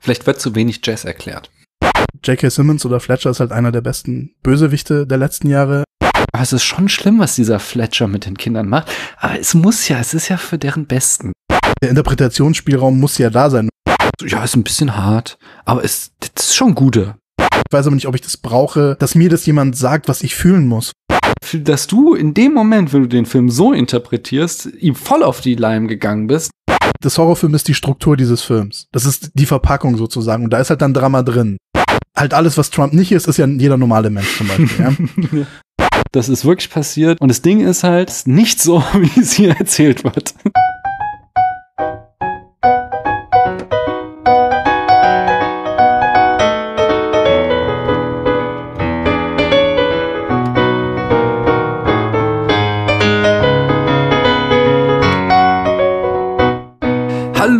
Vielleicht wird zu wenig Jazz erklärt. J.K. Simmons oder Fletcher ist halt einer der besten Bösewichte der letzten Jahre. Aber es ist schon schlimm, was dieser Fletcher mit den Kindern macht. Aber es muss ja, es ist ja für deren Besten. Der Interpretationsspielraum muss ja da sein. Ja, ist ein bisschen hart, aber es das ist schon gute. Ich weiß aber nicht, ob ich das brauche, dass mir das jemand sagt, was ich fühlen muss. Dass du in dem Moment, wenn du den Film so interpretierst, ihm voll auf die Leim gegangen bist. Das Horrorfilm ist die Struktur dieses Films. Das ist die Verpackung sozusagen. Und da ist halt dann Drama drin. Halt alles, was Trump nicht ist, ist ja jeder normale Mensch zum Beispiel. ja? Das ist wirklich passiert. Und das Ding ist halt nicht so, wie es hier erzählt wird.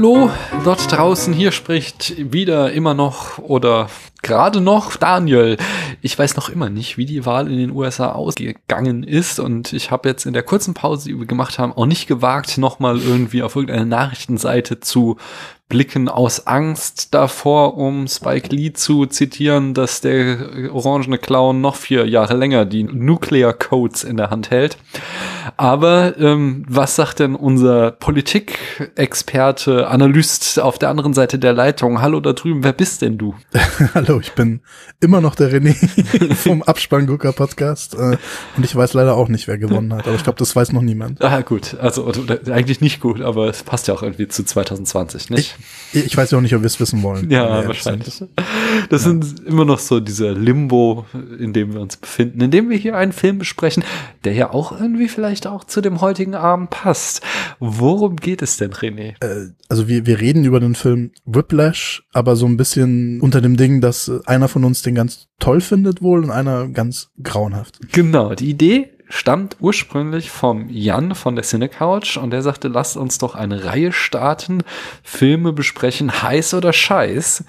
Hallo dort draußen, hier spricht wieder immer noch oder gerade noch Daniel. Ich weiß noch immer nicht, wie die Wahl in den USA ausgegangen ist und ich habe jetzt in der kurzen Pause, die wir gemacht haben, auch nicht gewagt, nochmal irgendwie auf irgendeine Nachrichtenseite zu blicken aus Angst davor, um Spike Lee zu zitieren, dass der orangene Clown noch vier Jahre länger die Nuclear Codes in der Hand hält. Aber ähm, was sagt denn unser Politikexperte, Analyst auf der anderen Seite der Leitung? Hallo da drüben, wer bist denn du? Hallo, ich bin immer noch der René vom Abspanngucker Podcast äh, und ich weiß leider auch nicht, wer gewonnen hat, aber ich glaube, das weiß noch niemand. Ah, gut, also eigentlich nicht gut, aber es passt ja auch irgendwie zu 2020, nicht? Ich, ich weiß ja auch nicht, ob wir es wissen wollen. Ja, wahrscheinlich. Das ja. sind immer noch so dieser Limbo, in dem wir uns befinden, in dem wir hier einen Film besprechen, der ja auch irgendwie vielleicht auch zu dem heutigen Abend passt. Worum geht es denn, René? Äh, also wir, wir reden über den Film Whiplash, aber so ein bisschen unter dem Ding, dass einer von uns den ganz toll findet wohl und einer ganz grauenhaft. Genau, die Idee stammt ursprünglich vom Jan von der Cinecouch und der sagte, lasst uns doch eine Reihe starten, Filme besprechen, heiß oder scheiß.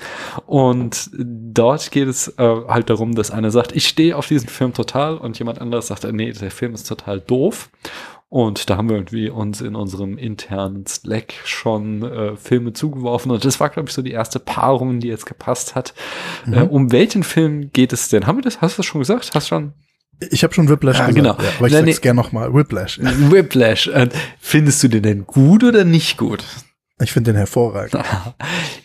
Und dort geht es äh, halt darum, dass einer sagt, ich stehe auf diesen Film total und jemand anderes sagt, nee, der Film ist total doof. Und da haben wir irgendwie uns in unserem internen Slack schon äh, Filme zugeworfen. Und das war, glaube ich, so die erste Paarung, die jetzt gepasst hat. Mhm. Äh, um welchen Film geht es denn? Haben wir das? Hast du das schon gesagt? Hast du schon? Ich habe schon Whiplash ah, gesagt, genau. Ja, aber ich Nein, sag's gerne nochmal. Whiplash. Whiplash. Und findest du den denn gut oder nicht gut? Ich finde den hervorragend.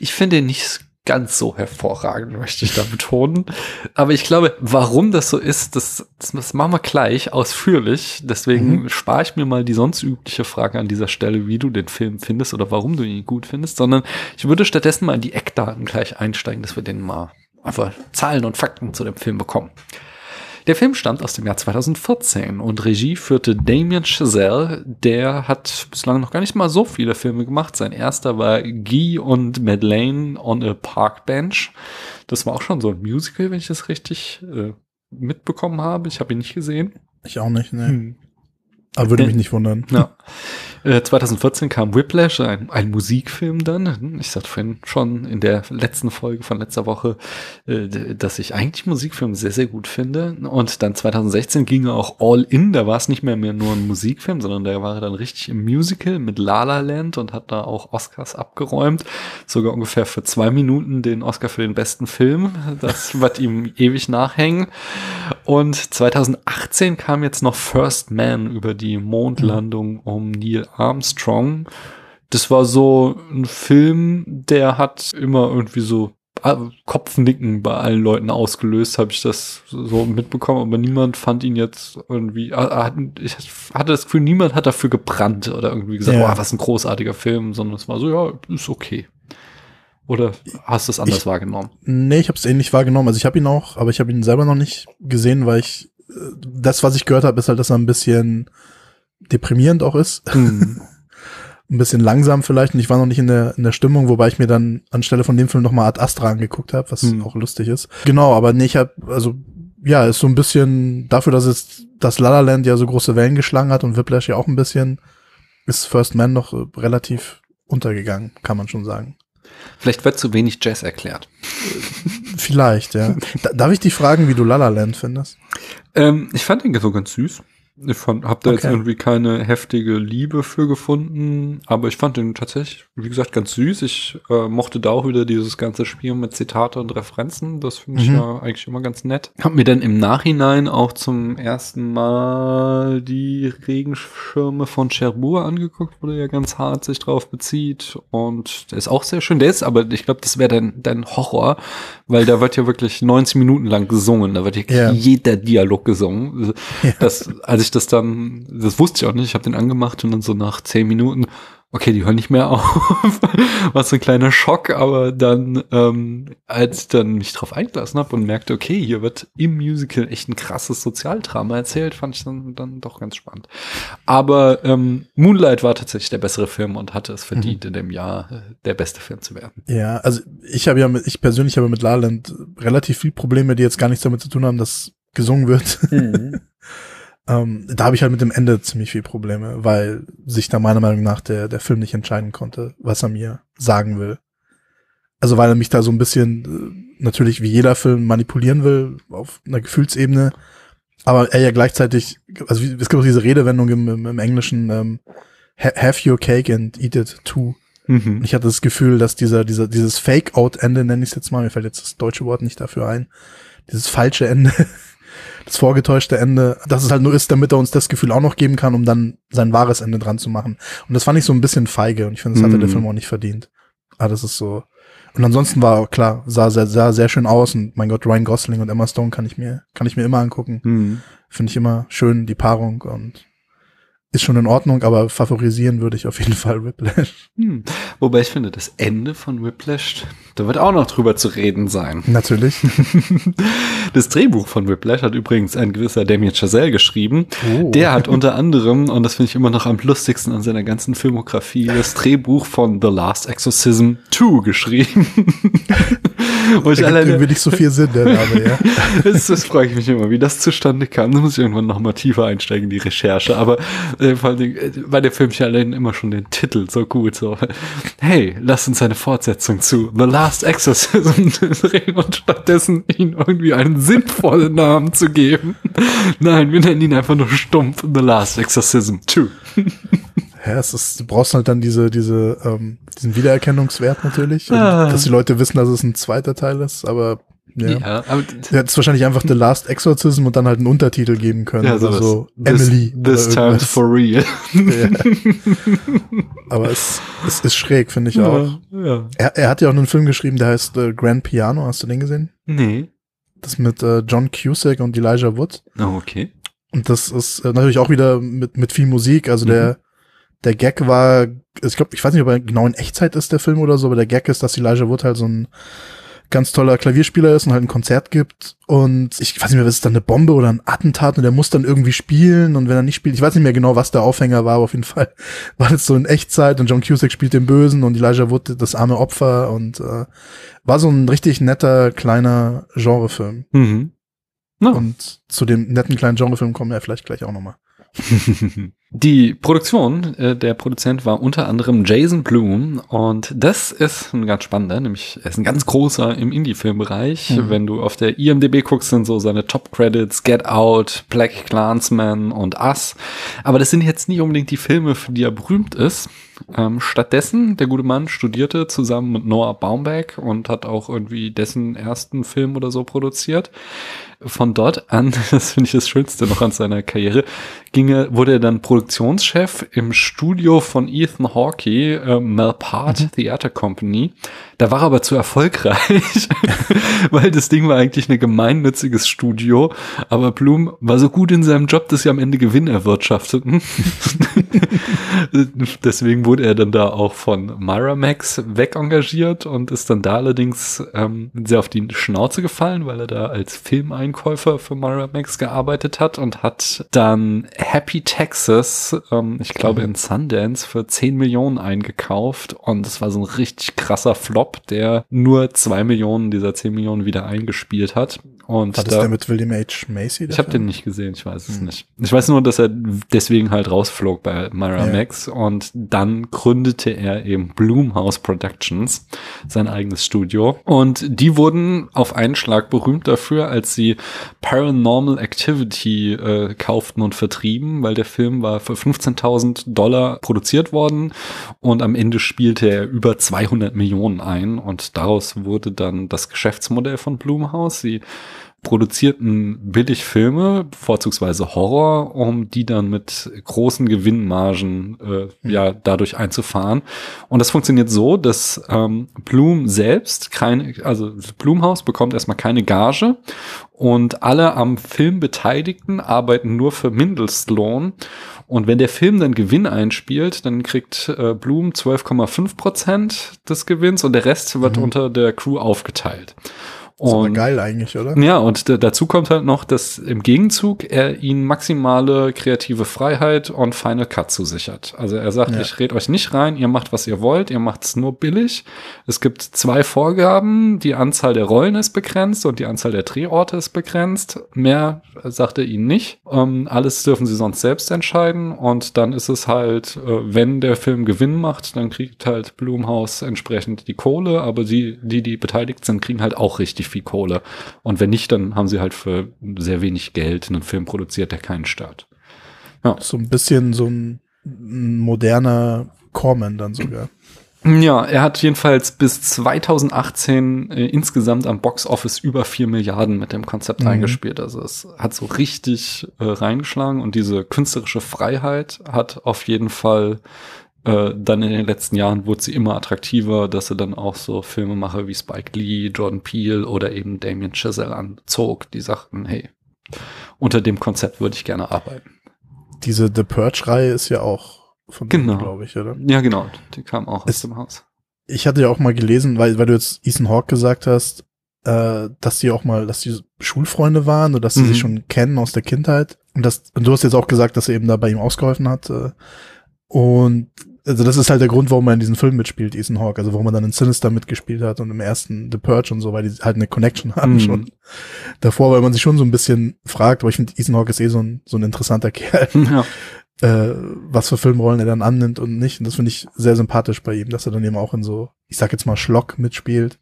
Ich finde den nicht ganz so hervorragend, möchte ich da betonen. Aber ich glaube, warum das so ist, das, das machen wir gleich ausführlich. Deswegen mhm. spare ich mir mal die sonst übliche Frage an dieser Stelle, wie du den Film findest oder warum du ihn gut findest, sondern ich würde stattdessen mal in die Eckdaten gleich einsteigen, dass wir den mal einfach Zahlen und Fakten zu dem Film bekommen. Der Film stammt aus dem Jahr 2014 und Regie führte Damien Chazelle. Der hat bislang noch gar nicht mal so viele Filme gemacht. Sein erster war Guy und Madeleine on a Park Bench. Das war auch schon so ein Musical, wenn ich das richtig äh, mitbekommen habe. Ich habe ihn nicht gesehen. Ich auch nicht, ne. Hm. Aber würde mich nicht wundern. Ja. 2014 äh, kam Whiplash, ein, ein Musikfilm dann. Ich sagte vorhin schon in der letzten Folge von letzter Woche, äh, dass ich eigentlich Musikfilme sehr, sehr gut finde. Und dann 2016 ging er auch all in. Da war es nicht mehr, mehr nur ein Musikfilm, sondern da war er dann richtig im Musical mit La La Land und hat da auch Oscars abgeräumt. Sogar ungefähr für zwei Minuten den Oscar für den besten Film. Das wird ihm ewig nachhängen. Und 2018 kam jetzt noch First Man über die Mondlandung um Neil Armstrong. Das war so ein Film, der hat immer irgendwie so äh, Kopfnicken bei allen Leuten ausgelöst, habe ich das so mitbekommen, aber niemand fand ihn jetzt irgendwie, äh, ich hatte das Gefühl, niemand hat dafür gebrannt oder irgendwie gesagt, ja. oh, was ein großartiger Film, sondern es war so, ja, ist okay. Oder hast du es anders ich, wahrgenommen? Nee, ich habe es ähnlich wahrgenommen. Also ich habe ihn auch, aber ich habe ihn selber noch nicht gesehen, weil ich äh, das, was ich gehört habe, ist halt, dass er ein bisschen deprimierend auch ist. Mhm. ein bisschen langsam vielleicht und ich war noch nicht in der, in der Stimmung, wobei ich mir dann anstelle von dem Film nochmal Ad Astra angeguckt habe, was mhm. auch lustig ist. Genau, aber nee, ich hab, also ja, ist so ein bisschen dafür, dass es das La La Land ja so große Wellen geschlagen hat und Whiplash ja auch ein bisschen, ist First Man noch relativ untergegangen, kann man schon sagen. Vielleicht wird zu wenig Jazz erklärt. Vielleicht, ja. Darf ich dich fragen, wie du La La Land findest? Ähm, ich fand den so ganz süß. Ich fand, hab da Okay. jetzt irgendwie keine heftige Liebe für gefunden, aber ich fand den tatsächlich, wie gesagt, ganz süß. Ich äh, mochte da auch wieder dieses ganze Spiel mit Zitate und Referenzen. Das finde ich Mhm. ja eigentlich immer ganz nett. Hab mir dann im Nachhinein auch zum ersten Mal die Regenschirme von Cherbourg angeguckt, wo der ja ganz hart sich drauf bezieht. Und der ist auch sehr schön. Der ist aber, ich glaube, das wäre dein, dein Horror, weil da wird ja wirklich 90 Minuten lang gesungen. Da wird ja Ja. jeder Dialog gesungen. Ja. Das, als ich das dann, das wusste ich auch nicht, ich habe den angemacht und dann so nach 10 Minuten, okay, die hören nicht mehr auf. War so ein kleiner Schock, aber dann, ähm, als ich dann mich drauf eingelassen habe und merkte, okay, hier wird im Musical echt ein krasses Sozialdrama erzählt, fand ich dann, dann doch ganz spannend. Aber ähm, Moonlight war tatsächlich der bessere Film und hatte es verdient, in dem Jahr äh, der beste Film zu werden. Ja, also ich habe ja mit, ich persönlich habe mit La La Land relativ viel Probleme, die jetzt gar nichts damit zu tun haben, dass gesungen wird. ähm, da habe ich halt mit dem Ende ziemlich viel Probleme, weil sich da meiner Meinung nach der, der Film nicht entscheiden konnte, was er mir sagen will. Also weil er mich da so ein bisschen äh, natürlich wie jeder Film manipulieren will auf einer Gefühlsebene, aber er ja gleichzeitig, also es gibt auch diese Redewendung im, im, im Englischen, ähm, "Ha- have your cake and eat it too. Mhm. ich hatte das Gefühl, dass dieser, dieser, dieses Fake-Out-Ende, nenne ich es jetzt mal, mir fällt jetzt das deutsche Wort nicht dafür ein, dieses falsche Ende, das vorgetäuschte Ende, dass es halt nur ist, damit er uns das Gefühl auch noch geben kann, um dann sein wahres Ende dran zu machen. Und das fand ich so ein bisschen feige und ich finde, das hatte Mhm. der Film auch nicht verdient. Ah, das ist so. Und ansonsten war auch klar, sah sehr, sah sehr schön aus und mein Gott, Ryan Gosling und Emma Stone kann ich mir, kann ich mir immer angucken. Mhm. Finde ich immer schön, die Paarung und ist schon in Ordnung, aber favorisieren würde ich auf jeden Fall Whiplash. Hm. Wobei ich finde, das Ende von Whiplash, da wird auch noch drüber zu reden sein. Natürlich. Das Drehbuch von Whiplash hat übrigens ein gewisser Damien Chazelle geschrieben. Oh. Der hat unter anderem, und das finde ich immer noch am lustigsten an seiner ganzen Filmografie, das Drehbuch von The Last Exorcism 2 geschrieben. Wo ich alleine, irgendwie nicht so viel Sinn, der Name, ja. das, das frage ich mich immer, wie das zustande kam. Da muss ich irgendwann noch mal tiefer einsteigen in die Recherche. Aber äh, vor Dingen, äh, war der Film ja allein immer schon den Titel so gut. So, hey, lass uns eine Fortsetzung zu The Last Exorcism drehen und stattdessen ihm irgendwie einen sinnvollen Namen zu geben. Nein, wir nennen ihn einfach nur stumpf The Last Exorcism 2. Ja, es ist, du brauchst halt dann diese, diese, ähm, diesen Wiedererkennungswert natürlich, Ah. dass die Leute wissen, dass es ein zweiter Teil ist, aber ja. Ja, aber Du hättest wahrscheinlich einfach The Last Exorcism und dann halt einen Untertitel geben können ja, oder so. This, Emily. This time's for real. Ja. Aber es, es ist schräg, finde ich auch. Ja. Er, er hat ja auch einen Film geschrieben, der heißt äh, Grand Piano. Hast du den gesehen? Nee. Das mit äh, John Cusack und Elijah Wood. Oh, okay. Und das ist äh, natürlich auch wieder mit, mit viel Musik. Also der, der Gag war, ich glaube, ich weiß nicht, ob er genau in Echtzeit ist, der Film oder so, aber der Gag ist, dass Elijah Wood halt so ein ganz toller Klavierspieler ist und halt ein Konzert gibt. Und ich weiß nicht mehr, was ist dann eine Bombe oder ein Attentat und der muss dann irgendwie spielen. Und wenn er nicht spielt, ich weiß nicht mehr genau, was der Aufhänger war, aber auf jeden Fall war das so in Echtzeit und John Cusack spielt den Bösen und Elijah Wood das arme Opfer und äh, war so ein richtig netter, kleiner Genrefilm. Mhm. No. Und zu dem netten kleinen Genrefilm kommen wir vielleicht gleich auch nochmal. Die Produktion, äh, der Produzent war unter anderem Jason Blum und das ist ein ganz spannender, nämlich er ist ein ganz großer im Indie-Filmbereich. Mhm. Wenn du auf der IMDb guckst, sind so seine Top-Credits Get Out, Black Clansman und Us. Aber das sind jetzt nicht unbedingt die Filme, für die er berühmt ist. Ähm, stattdessen, der gute Mann studierte zusammen mit Noah Baumbach und hat auch irgendwie dessen ersten Film oder so produziert. Von dort an, das finde ich das Schönste noch an seiner Karriere, ging er, wurde er dann Produktionschef im Studio von Ethan Hawke, äh, Malpart Theater Company. Da war er aber zu erfolgreich, weil das Ding war eigentlich ein gemeinnütziges Studio, aber Blum war so gut in seinem Job, dass sie am Ende Gewinn erwirtschafteten. Deswegen wurde er dann da auch von Miramax wegengagiert und ist dann da allerdings ähm, sehr auf die Schnauze gefallen, weil er da als Filmeinkäufer für Miramax gearbeitet hat und hat dann Happy Texas, ähm, ich glaube in Sundance, für 10 Millionen eingekauft und das war so ein richtig krasser Flop, der nur zwei Millionen dieser 10 Millionen wieder eingespielt hat. Und das da, der mit William H. Macy? ich habe den nicht gesehen, ich weiß es Hm. nicht. Ich weiß nur, dass er deswegen halt rausflog bei Myra Ja. Max und dann gründete er eben Bloomhouse Productions, sein eigenes Studio. Und die wurden auf einen Schlag berühmt dafür, als sie Paranormal Activity äh, kauften und vertrieben, weil der Film war für 15.000 Dollar produziert worden und am Ende spielte er über 200 Millionen ein und daraus wurde dann das Geschäftsmodell von Blumhouse. Sie produzierten billig Filme, vorzugsweise Horror, um die dann mit großen Gewinnmargen äh, ja dadurch einzufahren. Und das funktioniert so, dass ähm, Blum selbst keine, also Blumhaus bekommt erstmal keine Gage und alle am Film Beteiligten arbeiten nur für Mindestlohn. Und wenn der Film dann Gewinn einspielt, dann kriegt äh, Blum 12,5 Prozent des Gewinns und der Rest wird Mhm. unter der Crew aufgeteilt. Aber Und geil eigentlich, oder? ja, und da- dazu kommt halt noch, dass im Gegenzug er ihnen maximale kreative Freiheit und Final Cut zusichert. Also er sagt, Ja. ich red euch nicht rein, ihr macht, was ihr wollt, ihr macht es nur billig. Es gibt zwei Vorgaben, die Anzahl der Rollen ist begrenzt und die Anzahl der Drehorte ist begrenzt. Mehr sagt er ihnen nicht. Ähm, alles dürfen sie sonst selbst entscheiden und dann ist es halt, äh, wenn der Film Gewinn macht, dann kriegt halt Blumhaus entsprechend die Kohle, aber die, die, die beteiligt sind, kriegen halt auch richtig viel Kohle. Und wenn nicht, dann haben sie halt für sehr wenig Geld einen Film produziert, der keinen stört. So ein bisschen so ein, moderner Corman dann sogar. Ja, er hat jedenfalls bis 2018 äh, insgesamt am Box Office über 4 Milliarden mit dem Konzept Mhm. eingespielt. Also es hat so richtig äh, reingeschlagen und diese künstlerische Freiheit hat auf jeden Fall äh, dann in den letzten Jahren wurde sie immer attraktiver, dass er dann auch so Filmemacher wie Spike Lee, Jordan Peele oder eben Damien Chazelle anzog, die sagten, hey, unter dem Konzept würde ich gerne arbeiten. Diese The Purge-Reihe ist ja auch von Genau. glaube ich, oder? Ja, genau, die kam auch aus Es- dem Haus. Ich hatte ja auch mal gelesen, weil, weil du jetzt Ethan Hawke gesagt hast, äh, dass die auch mal, dass die Schulfreunde waren oder dass sie Mhm. sich schon kennen aus der Kindheit. Und, das, und du hast jetzt auch gesagt, dass er eben da bei ihm ausgeholfen hat. Äh, und also das ist halt der Grund, warum er in diesem Film mitspielt, Ethan Hawke. Also warum er dann in Sinister mitgespielt hat und im ersten The Purge und so, weil die halt eine Connection haben Mhm. schon davor, weil man sich schon so ein bisschen fragt, aber ich finde, Ethan Hawke ist eh so ein, so ein interessanter Kerl Ja. äh, was für Filmrollen er dann annimmt und nicht. Und das finde ich sehr sympathisch bei ihm, dass er dann eben auch in so, ich sag jetzt mal Schlock mitspielt,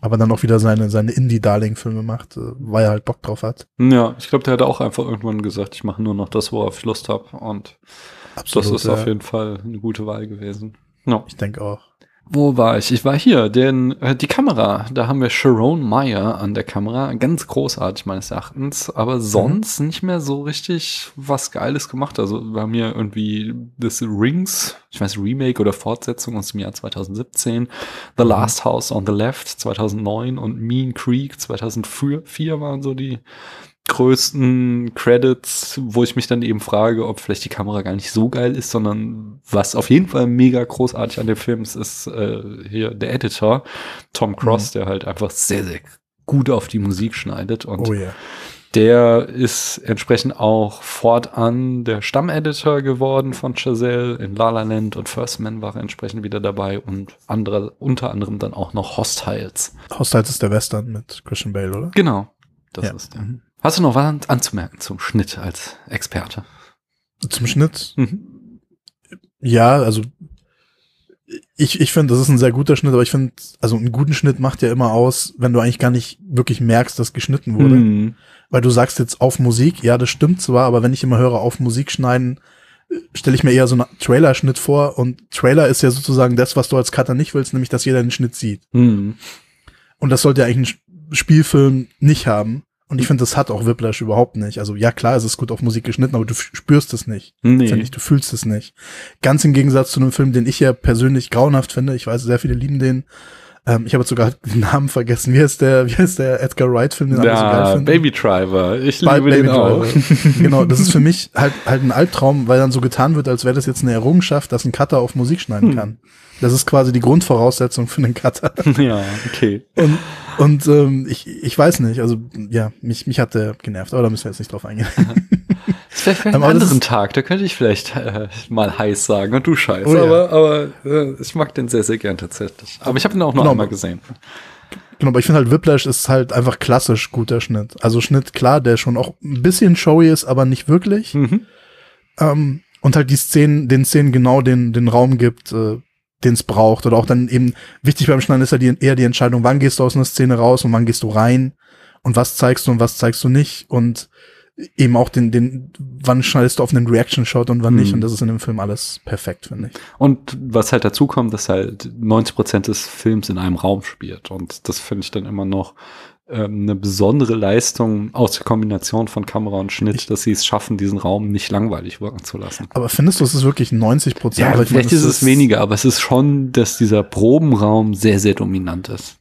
aber dann auch wieder seine, seine Indie-Darling-Filme macht, äh, weil er halt Bock drauf hat. Ja, ich glaube, der hat auch einfach irgendwann gesagt, ich mache nur noch das, worauf ich Lust habe. Und das ist auf jeden Fall eine gute Wahl gewesen. Ja. Ich denke auch. Wo war ich? Ich war hier, denn äh, die Kamera, da haben wir Sharon Meyer an der Kamera, ganz großartig meines Erachtens, aber sonst nicht mehr so richtig was Geiles gemacht. Also haben hier irgendwie das Rings, ich weiß Remake oder Fortsetzung aus dem Jahr 2017, The Last House on the Left 2009 und Mean Creek 2004 waren so die größten Credits, wo ich mich dann eben frage, ob vielleicht die Kamera gar nicht so geil ist, sondern was auf jeden Fall mega großartig an dem Film ist, ist äh, hier der Editor, Tom Cross, der halt einfach sehr, sehr gut auf die Musik schneidet und Oh ja. der ist entsprechend auch fortan der Stammeditor geworden von Chazelle. In La La Land und First Man war entsprechend wieder dabei und andere, unter anderem dann auch noch Hostiles. Hostiles ist der Western mit Christian Bale, oder? Genau, das Ja. ist der. Hast du noch was an- anzumerken zum Schnitt als Experte? Zum Schnitt, Mhm. ja, also ich, ich finde, das ist ein sehr guter Schnitt, aber ich finde, also einen guten Schnitt macht ja immer aus, wenn du eigentlich gar nicht wirklich merkst, dass geschnitten wurde. Mhm. Weil du sagst jetzt auf Musik, ja, das stimmt zwar, aber wenn ich immer höre auf Musik schneiden, stelle ich mir eher so einen Trailer-Schnitt vor und Trailer ist ja sozusagen das, was du als Cutter nicht willst, nämlich dass jeder den Schnitt sieht. Mhm. Und das sollte ja eigentlich ein Spielfilm nicht haben. Und ich finde, das hat auch Whiplash überhaupt nicht. Also ja, klar, es ist gut auf Musik geschnitten, aber du spürst es nicht. Nee. Ich, du fühlst es nicht. Ganz im Gegensatz zu einem Film, den ich ja persönlich grauenhaft finde. Ich weiß, sehr viele lieben den. Ähm, ich habe jetzt sogar den Namen vergessen. Wie heißt der, wie heißt der Edgar Wright-Film, den alle so geil Ja, finden? Baby Driver. Ich liebe den auch. Genau, das ist für mich halt, halt ein Albtraum, weil dann so getan wird, als wäre das jetzt eine Errungenschaft, dass ein Cutter auf Musik schneiden Hm. kann. Das ist quasi die Grundvoraussetzung für einen Cutter. ja, okay. Und Und ähm, ich, ich weiß nicht, also ja, mich, mich hat der genervt, aber da müssen wir jetzt nicht drauf eingehen. Vielleicht für einen Aber das anderen Tag, da könnte ich vielleicht äh, mal heiß sagen und du scheiß. Oh ja. aber aber äh, ich mag den sehr, sehr gern tatsächlich. Aber ich habe ihn auch nur Genau. einmal gesehen. Genau, aber ich finde halt Whiplash ist halt einfach klassisch guter Schnitt. Also Schnitt, klar, der schon auch ein bisschen showy ist, aber nicht wirklich. Mhm. Ähm, und halt die Szenen, den Szenen genau den, den Raum gibt, äh, den es braucht. Oder auch dann eben, wichtig beim Schneiden ist ja die, eher die Entscheidung, wann gehst du aus einer Szene raus und wann gehst du rein und was zeigst du und was zeigst du nicht. Und eben auch den, den, wann schneidest du auf einen Reaction-Shot und wann nicht. Mhm. Und das ist in dem Film alles perfekt, finde ich. Und was halt dazu kommt, dass halt 90 Prozent des Films in einem Raum spielt. Und das finde ich dann immer noch ähm, eine besondere Leistung aus der Kombination von Kamera und Schnitt, dass sie es schaffen, diesen Raum nicht langweilig wirken zu lassen. Aber findest du, es ist wirklich 90 Prozent? Ja, vielleicht ist es weniger, aber es ist schon, dass dieser Probenraum sehr, sehr dominant ist.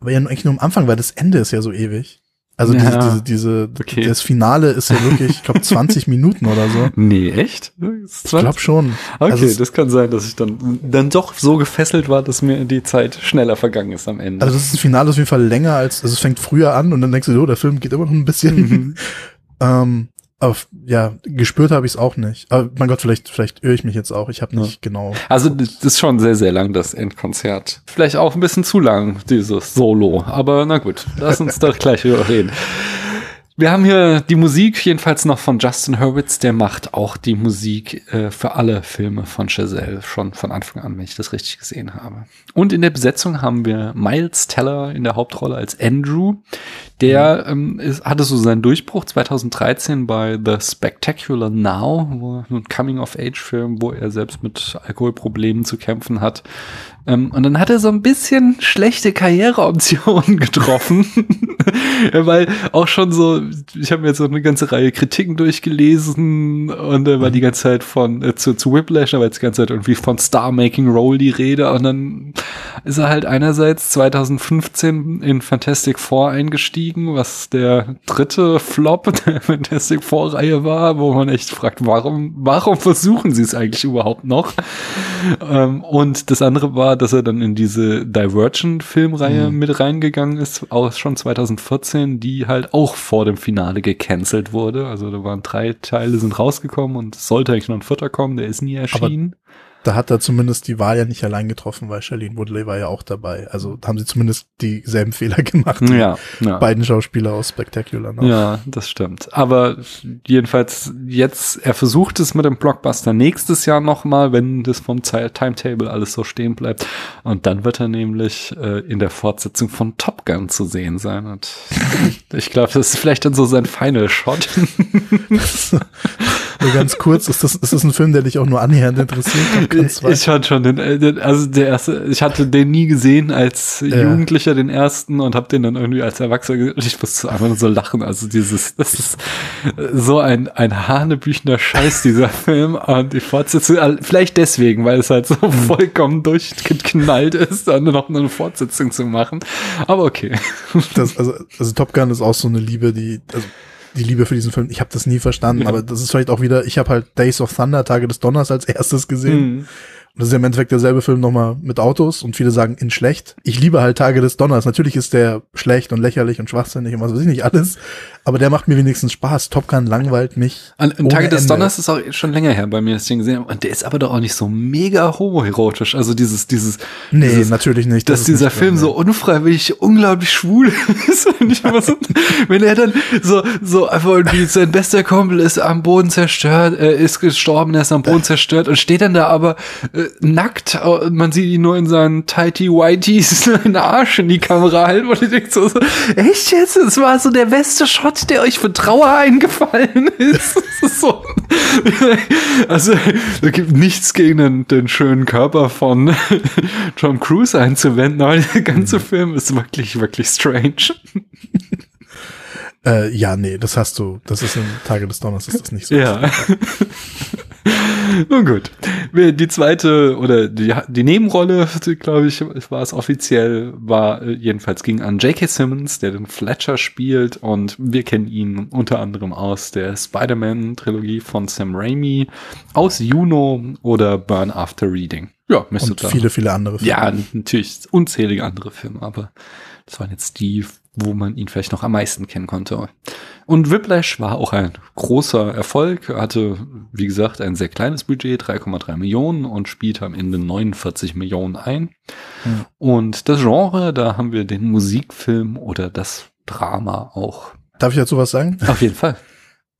Aber ja eigentlich nur am Anfang, weil das Ende ist ja so ewig. Also Ja. diese, diese, diese, Okay. das Finale ist ja wirklich, ich glaube, 20 Minuten oder so. Nee, echt? Ich glaube schon. Okay, Also das kann sein, dass ich dann, dann doch so gefesselt war, dass mir die Zeit schneller vergangen ist am Ende. Also das ist das Finale auf jeden Fall länger als, also es fängt früher an und dann denkst du, oh, der Film geht immer noch ein bisschen. Mhm. ähm, aber ja, gespürt habe ich es auch nicht. Aber mein Gott, vielleicht, vielleicht irre ich mich jetzt auch. Ich habe nicht genau. Also das ist schon sehr, sehr lang, das Endkonzert. Vielleicht auch ein bisschen zu lang, dieses Solo. Aber na gut, lass uns doch gleich drüber reden. Wir haben hier die Musik, jedenfalls noch von Justin Hurwitz, der macht auch die Musik äh, für alle Filme von Chazelle, schon von Anfang an, wenn ich das richtig gesehen habe. Und in der Besetzung haben wir Miles Teller in der Hauptrolle als Andrew. Der ähm, ist, hatte so seinen Durchbruch 2013 bei The Spectacular Now, wo, ein Coming-of-Age-Film, wo er selbst mit Alkoholproblemen zu kämpfen hat. Ähm, und dann hat er so ein bisschen schlechte Karriereoptionen getroffen, weil auch schon so, ich habe mir jetzt so eine ganze Reihe Kritiken durchgelesen und da war die ganze Zeit von äh, zu, zu Whiplash, aber jetzt die ganze Zeit irgendwie von Star Making Role die Rede und dann ist er halt einerseits 2015 in Fantastic Four eingestiegen, was der dritte Flop der Fantastic Four Reihe war, wo man echt fragt, warum, warum versuchen sie es eigentlich überhaupt noch? ähm, und das andere war, dass er dann in diese Divergent-Filmreihe mit reingegangen ist, auch schon 2014, die halt auch vor dem Finale gecancelt wurde. Also da waren drei Teile sind rausgekommen und es sollte eigentlich noch ein vierter kommen, der ist nie erschienen. Da hat er zumindest die Wahl ja nicht allein getroffen, weil Charlene Woodley war ja auch dabei. Also haben sie zumindest dieselben Fehler gemacht. ja, ja. Beiden Schauspieler aus Spectacular noch. Ja, das stimmt. Aber jedenfalls jetzt, er versucht es mit dem Blockbuster nächstes Jahr nochmal, wenn das vom Timetable alles so stehen bleibt. Und dann wird er nämlich äh, in der Fortsetzung von Top Gun zu sehen sein. Und ich glaube, das ist vielleicht dann so sein Final Shot. Nur ganz kurz, ist das, ist das ein Film, der dich auch nur annähernd interessiert? Top Gun 2? Ich fand schon den, äh, den, also der erste, ich hatte den nie gesehen als Ja. Jugendlicher, den ersten, und habe den dann irgendwie als Erwachsener gesehen. Und ich musste einfach nur so lachen. Also dieses, das ist so ein, ein hanebüchender Scheiß, dieser Film. Und die Fortsetzung, äh, vielleicht deswegen, weil es halt so vollkommen durchgeknallt ist, dann noch eine Fortsetzung zu machen. Aber okay. das, also, also Top Gun ist auch so eine Liebe, die, also die Liebe für diesen Film, ich habe das nie verstanden, Ja. aber das ist vielleicht auch wieder, ich habe halt Days of Thunder, Tage des Donners als erstes gesehen. Mhm. Und das ist ja im Endeffekt derselbe Film nochmal mit Autos und viele sagen in schlecht. Ich liebe halt Tage des Donners. Natürlich ist der schlecht und lächerlich und schwachsinnig und was weiß ich nicht alles, aber der macht mir wenigstens Spaß. Top Gun langweilt mich. An ohne Tage des Ende. Donners ist auch schon länger her bei mir, dass ich den gesehen habe. Und der ist aber doch auch nicht so mega homoerotisch. Also dieses, dieses, Nee, dieses, natürlich nicht. dass ist dieser nicht drin, Film nee. so unfreiwillig unglaublich schwul ist. Und so, wenn er dann so, so einfach irgendwie sein bester Kumpel ist am Boden zerstört, er ist gestorben, er ist am Boden zerstört und steht dann da aber äh, nackt und man sieht ihn nur in seinen tighty whiteys seinen Arsch in die Kamera halten und ich denke so, so, echt jetzt? Das war so der beste Shot, der euch für Trauer eingefallen ist. Das ist so, also, da gibt nichts gegen den, den schönen Körper von Tom Cruise einzuwenden, aber der ganze Film ist wirklich, wirklich strange. Äh, ja, nee, das hast du. Das ist in Tage des Donners ist das nicht so. Ja. Nun gut. Die zweite oder die, die Nebenrolle, glaube ich, war es offiziell, war äh, jedenfalls ging an J.K. Simmons, der den Fletcher spielt und wir kennen ihn unter anderem aus der Spider-Man-Trilogie von Sam Raimi, aus Juno oder Burn After Reading. Ja, müsste Und viele, viele andere Filme. ja, natürlich unzählige andere Filme, aber Das waren jetzt die, wo man ihn vielleicht noch am meisten kennen konnte. Und Whiplash war auch ein großer Erfolg, hatte, wie gesagt, ein sehr kleines Budget, 3,3 Millionen und spielte am Ende 49 Millionen ein. Mhm. Und das Genre, da haben wir den Musikfilm oder das Drama auch. Darf ich dazu was sagen? Auf jeden Fall.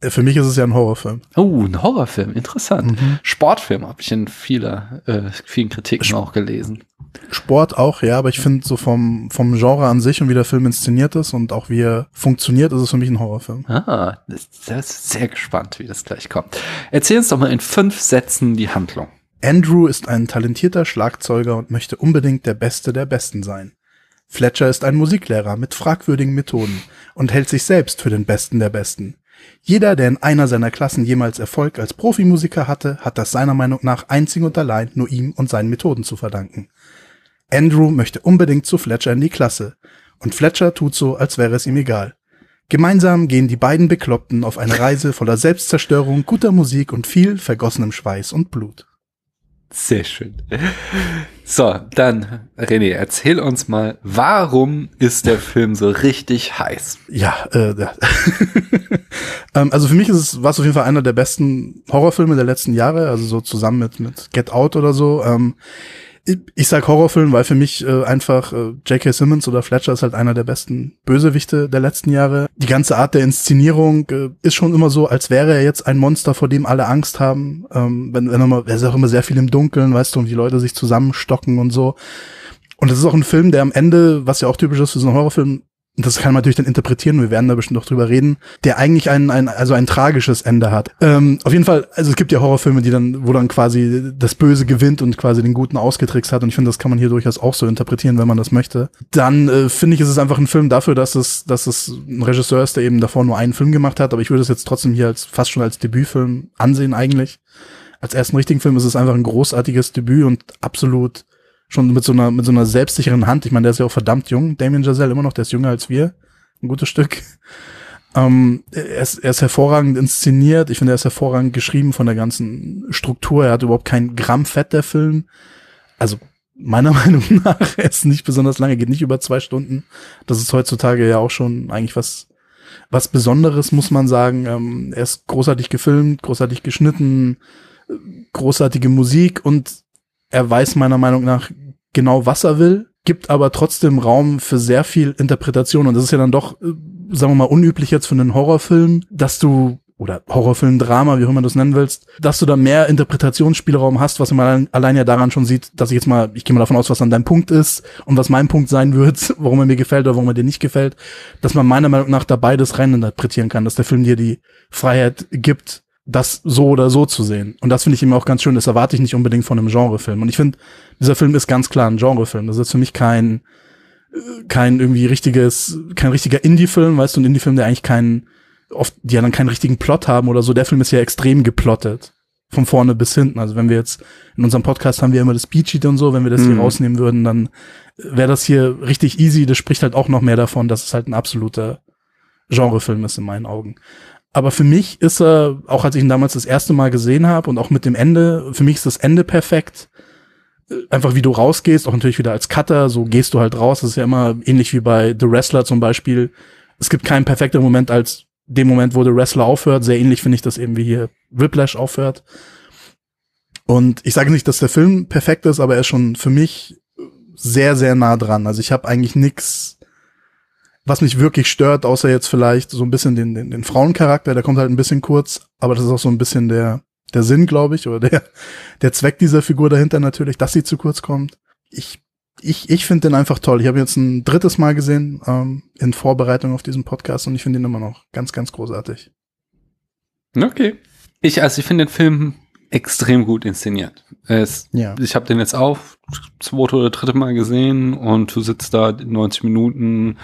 Äh, für mich ist es ja ein Horrorfilm. Oh, ein Horrorfilm, interessant. Mhm. Sportfilm habe ich in vieler, äh, vielen Kritiken Sp auch gelesen. Sport auch, ja, aber ich finde so vom, vom Genre an sich und wie der Film inszeniert ist und auch wie er funktioniert, ist es für mich ein Horrorfilm. Ah, das, das ist sehr gespannt, wie das gleich kommt. Erzähl uns doch mal in fünf Sätzen die Handlung. Andrew ist ein talentierter Schlagzeuger und möchte unbedingt der Beste der Besten sein. Fletcher ist ein Musiklehrer mit fragwürdigen Methoden und hält sich selbst für den Besten der Besten. Jeder, der in einer seiner Klassen jemals Erfolg als Profimusiker hatte, hat das seiner Meinung nach einzig und allein nur ihm und seinen Methoden zu verdanken. Andrew möchte unbedingt zu Fletcher in die Klasse, und Fletcher tut so, als wäre es ihm egal. Gemeinsam gehen die beiden Bekloppten auf eine Reise voller Selbstzerstörung, guter Musik und viel vergossenem Schweiß und Blut. Sehr schön. So, dann, René, erzähl uns mal, warum ist der Film so richtig heiß? Ja, äh, ja. ähm, also für mich ist es, war es auf jeden Fall einer der besten Horrorfilme der letzten Jahre, also so zusammen mit, mit Get Out oder so. Ähm, ich sag Horrorfilm, weil für mich äh, einfach äh, J.K. Simmons oder Fletcher ist halt einer der besten Bösewichte der letzten Jahre. Die ganze Art der Inszenierung äh, ist schon immer so, als wäre er jetzt ein Monster, vor dem alle Angst haben. Ähm, wenn, wenn er, mal, er ist auch immer sehr viel im Dunkeln, weißt du, und die Leute sich zusammenstocken und so. Und das ist auch ein Film, der am Ende, was ja auch typisch ist für so einen Horrorfilm, das kann man natürlich dann interpretieren, wir werden da bestimmt noch drüber reden, der eigentlich ein, ein also ein tragisches Ende hat. Ähm, auf jeden Fall, also es gibt ja Horrorfilme, die dann, wo dann quasi das Böse gewinnt und quasi den Guten ausgetrickst hat. Und ich finde, das kann man hier durchaus auch so interpretieren, wenn man das möchte. Dann äh, finde ich, ist es einfach ein Film dafür, dass es, dass es ein Regisseur ist, der eben davor nur einen Film gemacht hat. Aber ich würde es jetzt trotzdem hier als fast schon als Debütfilm ansehen eigentlich. Als ersten richtigen Film ist es einfach ein großartiges Debüt und absolut schon mit so einer, mit so einer selbstsicheren Hand. Ich meine, der ist ja auch verdammt jung, Damien Giselle immer noch, der ist jünger als wir. Ein gutes Stück. Ähm, er, ist, er ist hervorragend inszeniert. Ich finde, er ist hervorragend geschrieben von der ganzen Struktur. Er hat überhaupt kein Gramm Fett, der Film. Also, meiner Meinung nach, er ist nicht besonders lange, geht nicht über zwei Stunden. Das ist heutzutage ja auch schon eigentlich was, was Besonderes, muss man sagen. Ähm, er ist großartig gefilmt, großartig geschnitten, großartige Musik und er weiß meiner Meinung nach genau, was er will, gibt aber trotzdem Raum für sehr viel Interpretation. Und das ist ja dann doch, äh, sagen wir mal, unüblich jetzt für einen Horrorfilm, dass du oder Horrorfilm, Drama, wie auch immer du es nennen willst, dass du da mehr Interpretationsspielraum hast, was man allein, ja daran schon sieht, dass ich jetzt mal, ich gehe mal davon aus, was dann dein Punkt ist und was mein Punkt sein wird, warum er mir gefällt oder warum er dir nicht gefällt, dass man meiner Meinung nach da beides reininterpretieren kann, dass der Film dir die Freiheit gibt, das so oder so zu sehen. Und das finde ich eben auch ganz schön. Das erwarte ich nicht unbedingt von einem Genrefilm. Und ich finde, dieser Film ist ganz klar ein Genrefilm. Das ist für mich kein, kein irgendwie richtiges, kein richtiger Indie-Film, weißt du, ein Indie-Film, der eigentlich keinen, oft, die ja dann keinen richtigen Plot haben oder so. Der Film ist ja extrem geplottet. Von vorne bis hinten. Also wenn wir jetzt, in unserem Podcast haben wir immer das Speedsheet und so, wenn wir das mhm. hier rausnehmen würden, dann wäre das hier richtig easy. Das spricht halt auch noch mehr davon, dass es halt ein absoluter Genrefilm ist in meinen Augen. Aber für mich ist er, auch als ich ihn damals das erste Mal gesehen habe und auch mit dem Ende, für mich ist das Ende perfekt. Äh, einfach wie du rausgehst, auch natürlich wieder als Cutter, so gehst du halt raus. Das ist ja immer ähnlich wie bei The Wrestler zum Beispiel. Es gibt keinen perfekteren Moment als dem Moment, wo The Wrestler aufhört. Sehr ähnlich finde ich das eben wie hier Whiplash aufhört. Und ich sage nicht, dass der Film perfekt ist, aber er ist schon für mich sehr, sehr nah dran. Also ich habe eigentlich nix was mich wirklich stört, außer jetzt vielleicht so ein bisschen den, den, den Frauencharakter, der kommt halt ein bisschen kurz, aber das ist auch so ein bisschen der, der Sinn, glaube ich, oder der, der Zweck dieser Figur dahinter natürlich, dass sie zu kurz kommt. Ich, ich, ich finde den einfach toll. Ich habe jetzt ein drittes Mal gesehen ähm, in Vorbereitung auf diesen Podcast und ich finde ihn immer noch ganz, ganz großartig. Okay. Ich, also ich finde den Film extrem gut inszeniert. Es, ja. Ich habe den jetzt auch zweite oder dritte Mal gesehen und du sitzt da 90 Minuten,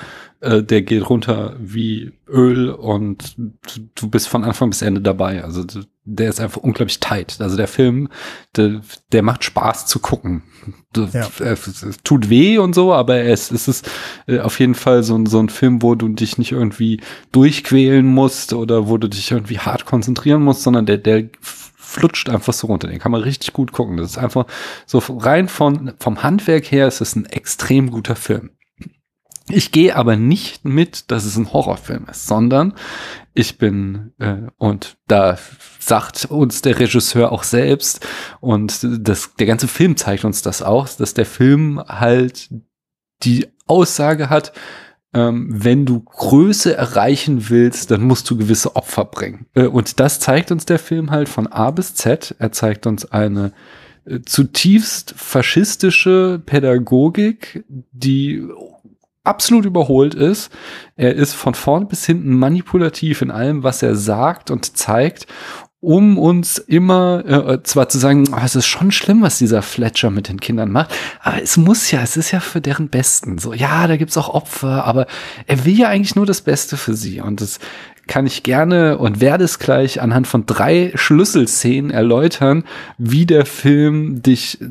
äh, der geht runter wie Öl und du bist von Anfang bis Ende dabei. Also der ist einfach unglaublich tight. Also der Film, der, der macht Spaß zu gucken. Ja. Es, es, tut weh und so, aber es, es ist äh, auf jeden Fall so, so ein Film, wo du dich nicht irgendwie durchquälen musst oder wo du dich irgendwie hart konzentrieren musst, sondern der, der flutscht einfach so runter. Den kann man richtig gut gucken. Das ist einfach so rein von, vom Handwerk her ist es ein extrem guter Film. Ich gehe aber nicht mit, dass es ein Horrorfilm ist, sondern ich bin, äh, und da sagt uns der Regisseur auch selbst, und das, der ganze Film zeigt uns das auch, dass der Film halt die Aussage hat, ähm, wenn du Größe erreichen willst, dann musst du gewisse Opfer bringen. Äh, und das zeigt uns der Film halt von A bis Z. Er zeigt uns eine äh, zutiefst faschistische Pädagogik, die absolut überholt ist. Er ist von vorn bis hinten manipulativ in allem, was er sagt und zeigt, um uns immer äh, zwar zu sagen, oh, es ist schon schlimm, was dieser Fletcher mit den Kindern macht, aber es muss ja, es ist ja für deren Besten. So, ja, da gibt's auch Opfer, aber er will ja eigentlich nur das Beste für sie. Und es kann ich gerne und werde es gleich anhand von drei Schlüsselszenen erläutern, wie der Film dich äh,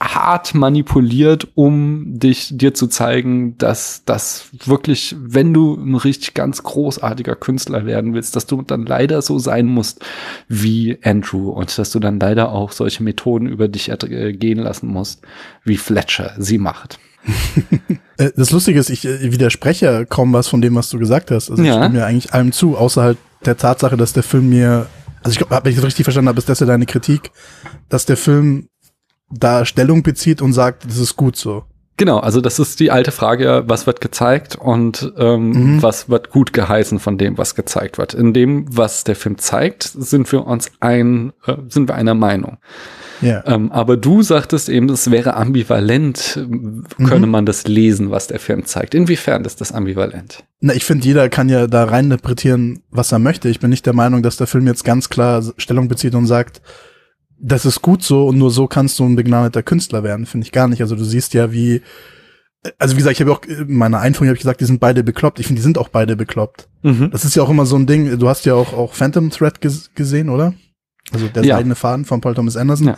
hart manipuliert, um dich dir zu zeigen, dass das wirklich, wenn du ein richtig ganz großartiger Künstler werden willst, dass du dann leider so sein musst wie Andrew und dass du dann leider auch solche Methoden über dich gehen lassen musst, wie Fletcher sie macht. Äh, das Lustige ist, ich äh, widerspreche kaum was von dem, was du gesagt hast. Also ja. ich stimme mir eigentlich allem zu, außer halt der Tatsache, dass der Film mir, also ich glaube, wenn ich das richtig verstanden habe, ist das ja deine Kritik, dass der Film da Stellung bezieht und sagt, das ist gut so. Genau, also das ist die alte Frage, was wird gezeigt und ähm, mhm. was wird gut geheißen von dem, was gezeigt wird. In dem, was der Film zeigt, sind wir uns ein, äh, sind wir einer Meinung. Ja. Ähm, aber du sagtest eben, es wäre ambivalent, könne mhm. man das lesen, was der Film zeigt. Inwiefern ist das ambivalent? Na, ich finde, jeder kann ja da rein interpretieren, was er möchte. Ich bin nicht der Meinung, dass der Film jetzt ganz klar Stellung bezieht und sagt, das ist gut so und nur so kannst du ein begnadeter Künstler werden. Finde ich gar nicht. Also du siehst ja, wie also wie gesagt, ich habe auch in meiner Einführung habe ich gesagt, die sind beide bekloppt. Ich finde, die sind auch beide bekloppt. Mhm. Das ist ja auch immer so ein Ding. Du hast ja auch auch Phantom Thread gesehen, oder? Also der ja. seidene Faden von Paul Thomas Anderson. Ja.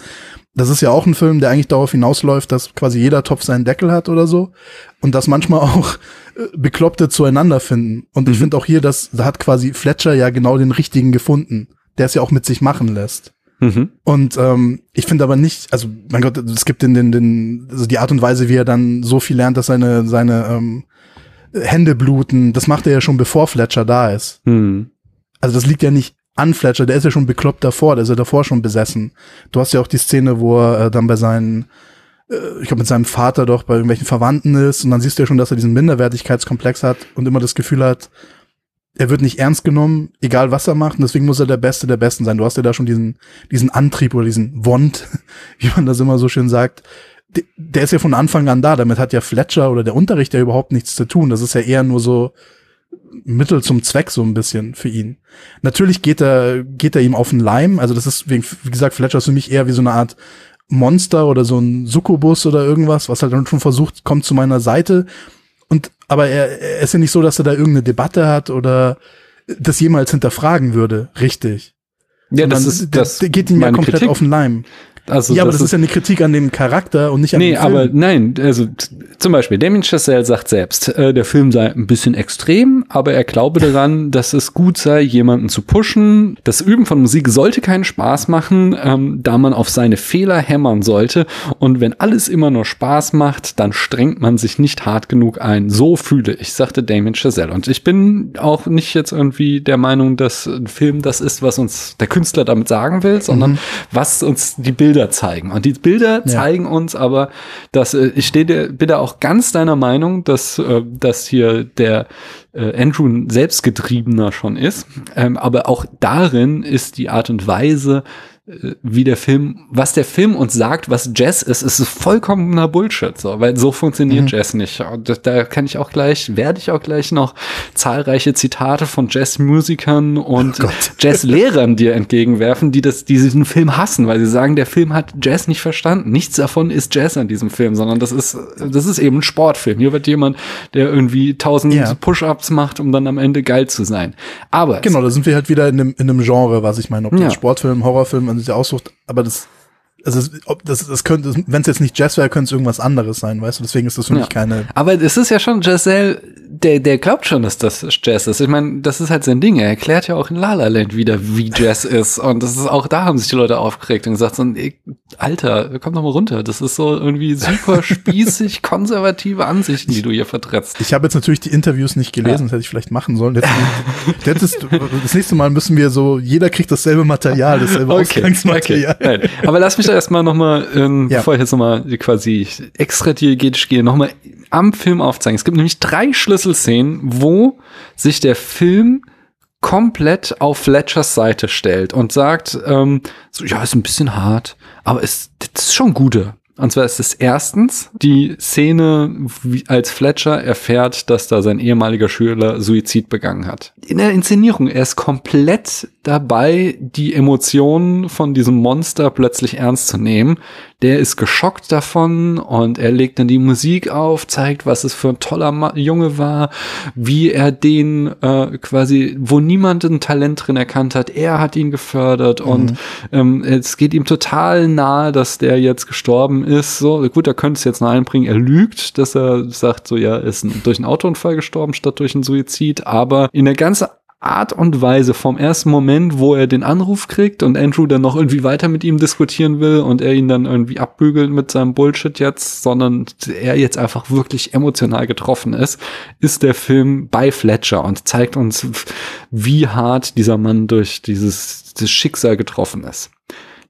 Das ist ja auch ein Film, der eigentlich darauf hinausläuft, dass quasi jeder Topf seinen Deckel hat oder so. Und dass manchmal auch äh, Bekloppte zueinander finden. Und mhm. ich finde auch hier, dass da hat quasi Fletcher ja genau den richtigen gefunden, der es ja auch mit sich machen lässt. Mhm. Und ähm, ich finde aber nicht, also mein Gott, es gibt in den, den, also die Art und Weise, wie er dann so viel lernt, dass seine, seine ähm, Hände bluten, das macht er ja schon bevor Fletcher da ist. Mhm. Also das liegt ja nicht an Fletcher, der ist ja schon bekloppt davor, der ist ja davor schon besessen. Du hast ja auch die Szene, wo er äh, dann bei seinen, äh, ich glaube mit seinem Vater doch bei irgendwelchen Verwandten ist und dann siehst du ja schon, dass er diesen Minderwertigkeitskomplex hat und immer das Gefühl hat, er wird nicht ernst genommen, egal was er macht, und deswegen muss er der Beste der Besten sein. Du hast ja da schon diesen, diesen Antrieb oder diesen Wond, wie man das immer so schön sagt. Der ist ja von Anfang an da. Damit hat ja Fletcher oder der Unterricht ja überhaupt nichts zu tun. Das ist ja eher nur so, Mittel zum Zweck so ein bisschen für ihn. Natürlich geht er, geht er ihm auf den Leim. Also das ist, wie, wie gesagt, Fletcher ist für mich eher wie so eine Art Monster oder so ein Succubus oder irgendwas, was halt dann schon versucht, kommt zu meiner Seite. Und, aber er, er ist ja nicht so, dass er da irgendeine Debatte hat oder das jemals hinterfragen würde. Richtig. Ja, Sondern das ist, das geht ihm ja komplett Kritik. auf den Leim. Also ja, aber das ist, ja eine Kritik an dem Charakter und nicht an nee, dem Film. Nee, aber nein, also zum Beispiel Damien Chazelle sagt selbst, äh, der Film sei ein bisschen extrem, aber er glaube daran, dass es gut sei, jemanden zu pushen. Das Üben von Musik sollte keinen Spaß machen, ähm, da man auf seine Fehler hämmern sollte. Und wenn alles immer nur Spaß macht, dann strengt man sich nicht hart genug ein. So fühle ich, sagte Damien Chazelle. Und ich bin auch nicht jetzt irgendwie der Meinung, dass ein Film das ist, was uns der Künstler damit sagen will, sondern mhm. was uns die Bilder Bilder zeigen. Und die Bilder ja. zeigen uns aber, dass äh, ich stehe, bin da auch ganz deiner Meinung, dass, äh, dass hier der äh, Andrew ein selbstgetriebener schon ist. Ähm, aber auch darin ist die Art und Weise, wie der Film, was der Film uns sagt, was Jazz ist, ist vollkommener Bullshit, so, weil so funktioniert mhm. Jazz nicht. Und da kann ich auch gleich, werde ich auch gleich noch zahlreiche Zitate von Jazzmusikern und oh Jazzlehrern dir entgegenwerfen, die das, die diesen Film hassen, weil sie sagen, der Film hat Jazz nicht verstanden. Nichts davon ist Jazz an diesem Film, sondern das ist, das ist eben ein Sportfilm. Hier wird jemand, der irgendwie tausend ja. Push-Ups macht, um dann am Ende geil zu sein. Aber. Genau, da sind wir halt wieder in einem, in einem Genre, was ich meine, ob das ja. Sportfilm, Horrorfilm, man sich aussucht, aber das, also ob das, das könnte, wenn es jetzt nicht Jazz wäre, könnte es irgendwas anderes sein, weißt du? Deswegen ist das für ja. mich keine. Aber es ist ja schon Giselle, der, der glaubt schon, dass das Jazz ist. Ich meine, das ist halt sein Ding. Er erklärt ja auch in La La Land wieder, wie Jazz ist. Und das ist auch da haben sich die Leute aufgeregt und gesagt so, Alter, komm doch mal runter. Das ist so irgendwie super spießig, konservative Ansichten, die du hier vertrittst. Ich habe jetzt natürlich die Interviews nicht gelesen, ja. das hätte ich vielleicht machen sollen. Ist, das nächste Mal müssen wir so, jeder kriegt dasselbe Material, dasselbe okay, Ausgangsmaterial. Okay. Aber lass mich da erstmal nochmal, ähm, ja. bevor ich jetzt nochmal quasi extra diegetisch gehe, nochmal am Film aufzeigen. Es gibt nämlich drei Schlüsselszenen, wo sich der Film komplett auf Fletchers Seite stellt und sagt, ähm, so, ja, ist ein bisschen hart, aber es, das ist schon gute. Und zwar ist es erstens die Szene, als Fletcher erfährt, dass da sein ehemaliger Schüler Suizid begangen hat. In der Inszenierung, er ist komplett dabei, die Emotionen von diesem Monster plötzlich ernst zu nehmen. Der ist geschockt davon und er legt dann die Musik auf, zeigt, was es für ein toller Ma Junge war, wie er den äh, quasi, wo niemand ein Talent drin erkannt hat, er hat ihn gefördert mhm. und ähm, es geht ihm total nahe, dass der jetzt gestorben ist. So gut, er könnte es jetzt noch einbringen. Er lügt, dass er sagt, so ja, er ist durch einen Autounfall gestorben statt durch einen Suizid, aber in der ganzen Art und Weise vom ersten Moment, wo er den Anruf kriegt und Andrew dann noch irgendwie weiter mit ihm diskutieren will und er ihn dann irgendwie abbügelt mit seinem Bullshit jetzt, sondern er jetzt einfach wirklich emotional getroffen ist, ist der Film bei Fletcher und zeigt uns, wie hart dieser Mann durch dieses, dieses Schicksal getroffen ist.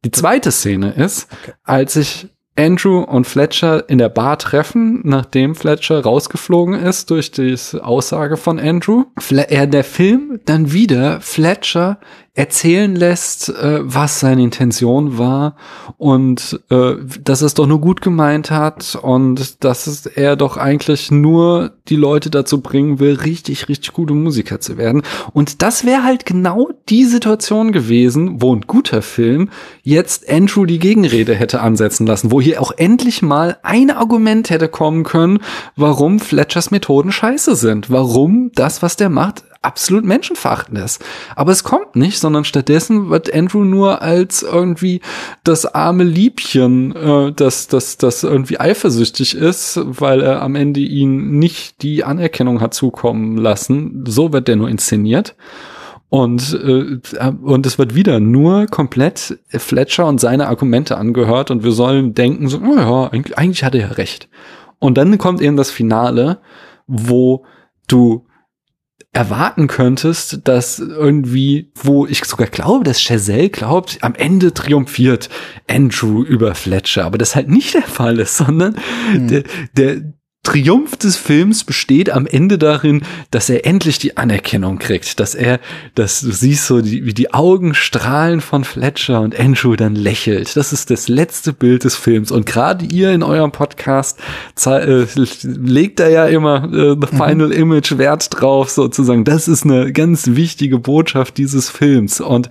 Die zweite Szene ist, als ich Andrew und Fletcher in der Bar treffen, nachdem Fletcher rausgeflogen ist durch die Aussage von Andrew. Er, der Film dann wieder Fletcher erzählen lässt, äh, was seine Intention war und äh, dass es doch nur gut gemeint hat und dass es er doch eigentlich nur die Leute dazu bringen will, richtig, richtig gute Musiker zu werden. Und das wäre halt genau die Situation gewesen, wo ein guter Film jetzt Andrew die Gegenrede hätte ansetzen lassen, wo hier auch endlich mal ein Argument hätte kommen können, warum Fletchers Methoden scheiße sind, warum das, was der macht, absolut menschenverachtend ist. Aber es kommt nicht, sondern stattdessen wird Andrew nur als irgendwie das arme Liebchen, äh, das, das, das irgendwie eifersüchtig ist, weil er am Ende ihn nicht die Anerkennung hat zukommen lassen. So wird der nur inszeniert. Und, äh, und es wird wieder nur komplett Fletcher und seine Argumente angehört und wir sollen denken, so, oh ja, eigentlich, eigentlich hat er ja recht. Und dann kommt eben das Finale, wo du erwarten könntest, dass irgendwie, wo ich sogar glaube, dass Chazelle glaubt, am Ende triumphiert Andrew über Fletcher, aber das halt nicht der Fall ist, sondern hm. der, der, Triumph des Films besteht am Ende darin, dass er endlich die Anerkennung kriegt, dass er, dass du siehst so, die, wie die Augen strahlen von Fletcher und Andrew dann lächelt. Das ist das letzte Bild des Films. Und gerade ihr in eurem Podcast äh, legt da ja immer äh, The mhm. Final mhm. Image Wert drauf, sozusagen. Das ist eine ganz wichtige Botschaft dieses Films. Und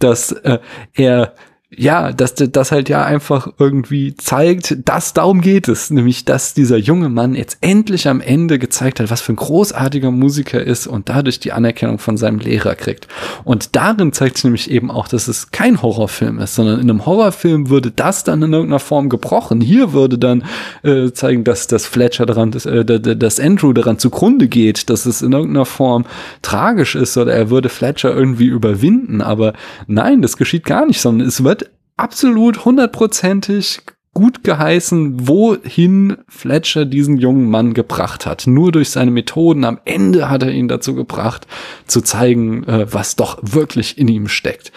dass äh, er ja, dass das halt ja einfach irgendwie zeigt, dass darum geht es, nämlich dass dieser junge Mann jetzt endlich am Ende gezeigt hat, was für ein großartiger Musiker ist und dadurch die Anerkennung von seinem Lehrer kriegt. Und darin zeigt es nämlich eben auch, dass es kein Horrorfilm ist, sondern in einem Horrorfilm würde das dann in irgendeiner Form gebrochen. Hier würde dann äh, zeigen, dass das Fletcher daran, dass, äh, dass Andrew daran zugrunde geht, dass es in irgendeiner Form tragisch ist oder er würde Fletcher irgendwie überwinden. Aber nein, das geschieht gar nicht, sondern es wird absolut hundertprozentig gut geheißen, wohin Fletcher diesen jungen Mann gebracht hat. Nur durch seine Methoden. Am Ende hat er ihn dazu gebracht, zu zeigen, äh, was doch wirklich in ihm steckt.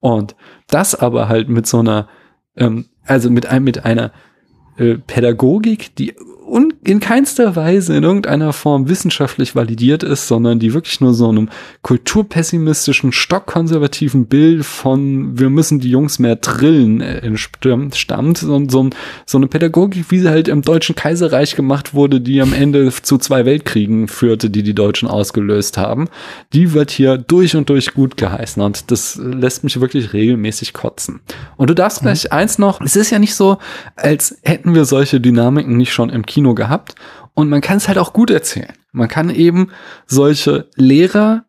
Und das aber halt mit so einer, ähm, also mit einem, mit einer äh, Pädagogik, die und in keinster Weise in irgendeiner Form wissenschaftlich validiert ist, sondern die wirklich nur so einem kulturpessimistischen, stockkonservativen Bild von wir müssen die Jungs mehr drillen äh, stammt. So, so, so eine Pädagogik, wie sie halt im Deutschen Kaiserreich gemacht wurde, die am Ende zu zwei Weltkriegen führte, die die Deutschen ausgelöst haben, die wird hier durch und durch gut geheißen und das lässt mich wirklich regelmäßig kotzen. Und du darfst gleich mhm. eins noch, es ist ja nicht so, als hätten wir solche Dynamiken nicht schon im Kino Kino gehabt. Und man kann es halt auch gut erzählen. Man kann eben solche Lehrer,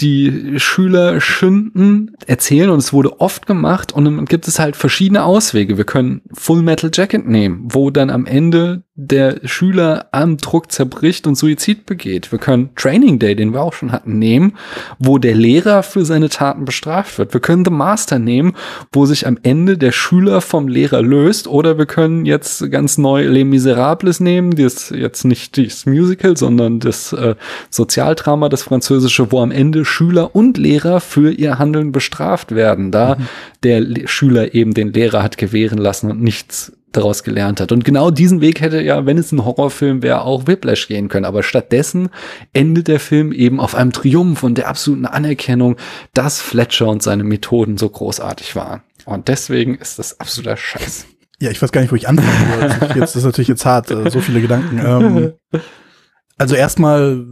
die Schüler schinden, erzählen und es wurde oft gemacht und dann gibt es halt verschiedene Auswege. Wir können Full Metal Jacket nehmen, wo dann am Ende der Schüler am Druck zerbricht und Suizid begeht. Wir können Training Day, den wir auch schon hatten, nehmen, wo der Lehrer für seine Taten bestraft wird. Wir können The Master nehmen, wo sich am Ende der Schüler vom Lehrer löst. Oder wir können jetzt ganz neu Les Miserables nehmen, das jetzt nicht das Musical, sondern das äh, Sozialdrama, das Französische, wo am Ende Schüler und Lehrer für ihr Handeln bestraft werden, da mhm. der Le Schüler eben den Lehrer hat gewähren lassen und nichts daraus gelernt hat. Und genau diesen Weg hätte ja, wenn es ein Horrorfilm wäre, auch Whiplash gehen können. Aber stattdessen endet der Film eben auf einem Triumph und der absoluten Anerkennung, dass Fletcher und seine Methoden so großartig waren. Und deswegen ist das absoluter Scheiß. Ja, ich weiß gar nicht, wo ich anfangen soll. Jetzt ist natürlich jetzt hart, äh, so viele Gedanken. Ähm, also erstmal,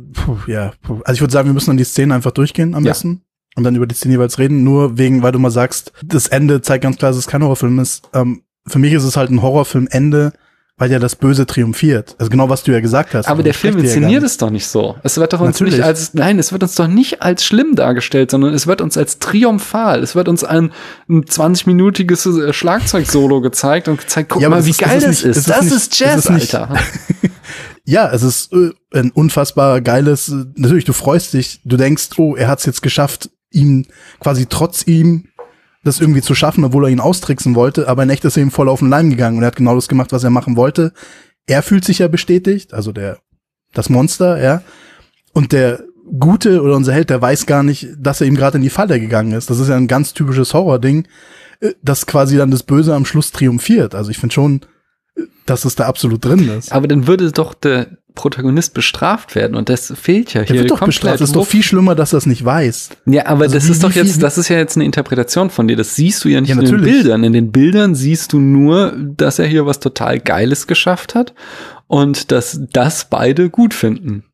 ja, also ich würde sagen, wir müssen dann die Szene einfach durchgehen am besten. Und dann über die Szene jeweils reden, nur wegen, weil du mal sagst, das Ende zeigt ganz klar, dass es kein Horrorfilm ist. Ähm, für mich ist es halt ein Horrorfilmende, weil ja das Böse triumphiert. Also genau, was du ja gesagt hast. Aber der Film inszeniert ja es doch nicht so. Es wird doch uns Natürlich. nicht als, nein, es wird uns doch nicht als schlimm dargestellt, sondern es wird uns als triumphal. Es wird uns ein, ein 20-minütiges äh, Schlagzeugsolo gezeigt und gezeigt, guck ja, mal, wie ist, geil das ist. ist. Das ist, ist Jazz, ist Alter. ja, es ist äh, ein unfassbar geiles, äh, natürlich, du freust dich, du denkst, oh, er hat es jetzt geschafft, ihm quasi trotz ihm das irgendwie zu schaffen, obwohl er ihn austricksen wollte, aber in echt ist er ihm voll auf den Leim gegangen und er hat genau das gemacht, was er machen wollte. Er fühlt sich ja bestätigt, also der, das Monster, ja. Und der Gute oder unser Held, der weiß gar nicht, dass er ihm gerade in die Falle gegangen ist. Das ist ja ein ganz typisches Horror-Ding, äh, dass quasi dann das Böse am Schluss triumphiert. Also ich finde schon, äh, dass es da absolut drin ist. Aber dann würde doch der, Protagonist bestraft werden und das fehlt ja hier. Der wird doch bestraft. Es ist doch viel schlimmer, dass er es nicht weiß. Ja, aber also das wie, ist doch jetzt, das ist ja jetzt eine Interpretation von dir. Das siehst du ja nicht ja, in den Bildern. In den Bildern siehst du nur, dass er hier was total Geiles geschafft hat und dass das beide gut finden.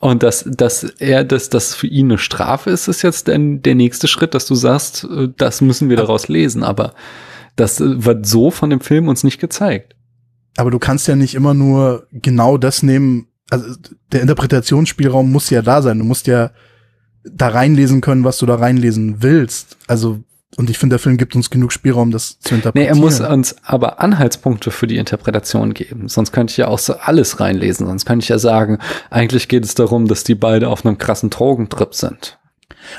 Und dass, dass er, dass das für ihn eine Strafe ist, ist jetzt der, der nächste Schritt, dass du sagst, äh, das müssen wir daraus lesen. Aber das äh, wird so von dem Film uns nicht gezeigt. Aber du kannst ja nicht immer nur genau das nehmen. Also der Interpretationsspielraum muss ja da sein. Du musst ja da reinlesen können, was du da reinlesen willst. Also und ich finde, der Film gibt uns genug Spielraum, das zu interpretieren. Nee, er muss uns aber Anhaltspunkte für die Interpretation geben. Sonst könnte ich ja auch so alles reinlesen. Sonst könnte ich ja sagen, eigentlich geht es darum, dass die beide auf einem krassen Drogentrip sind.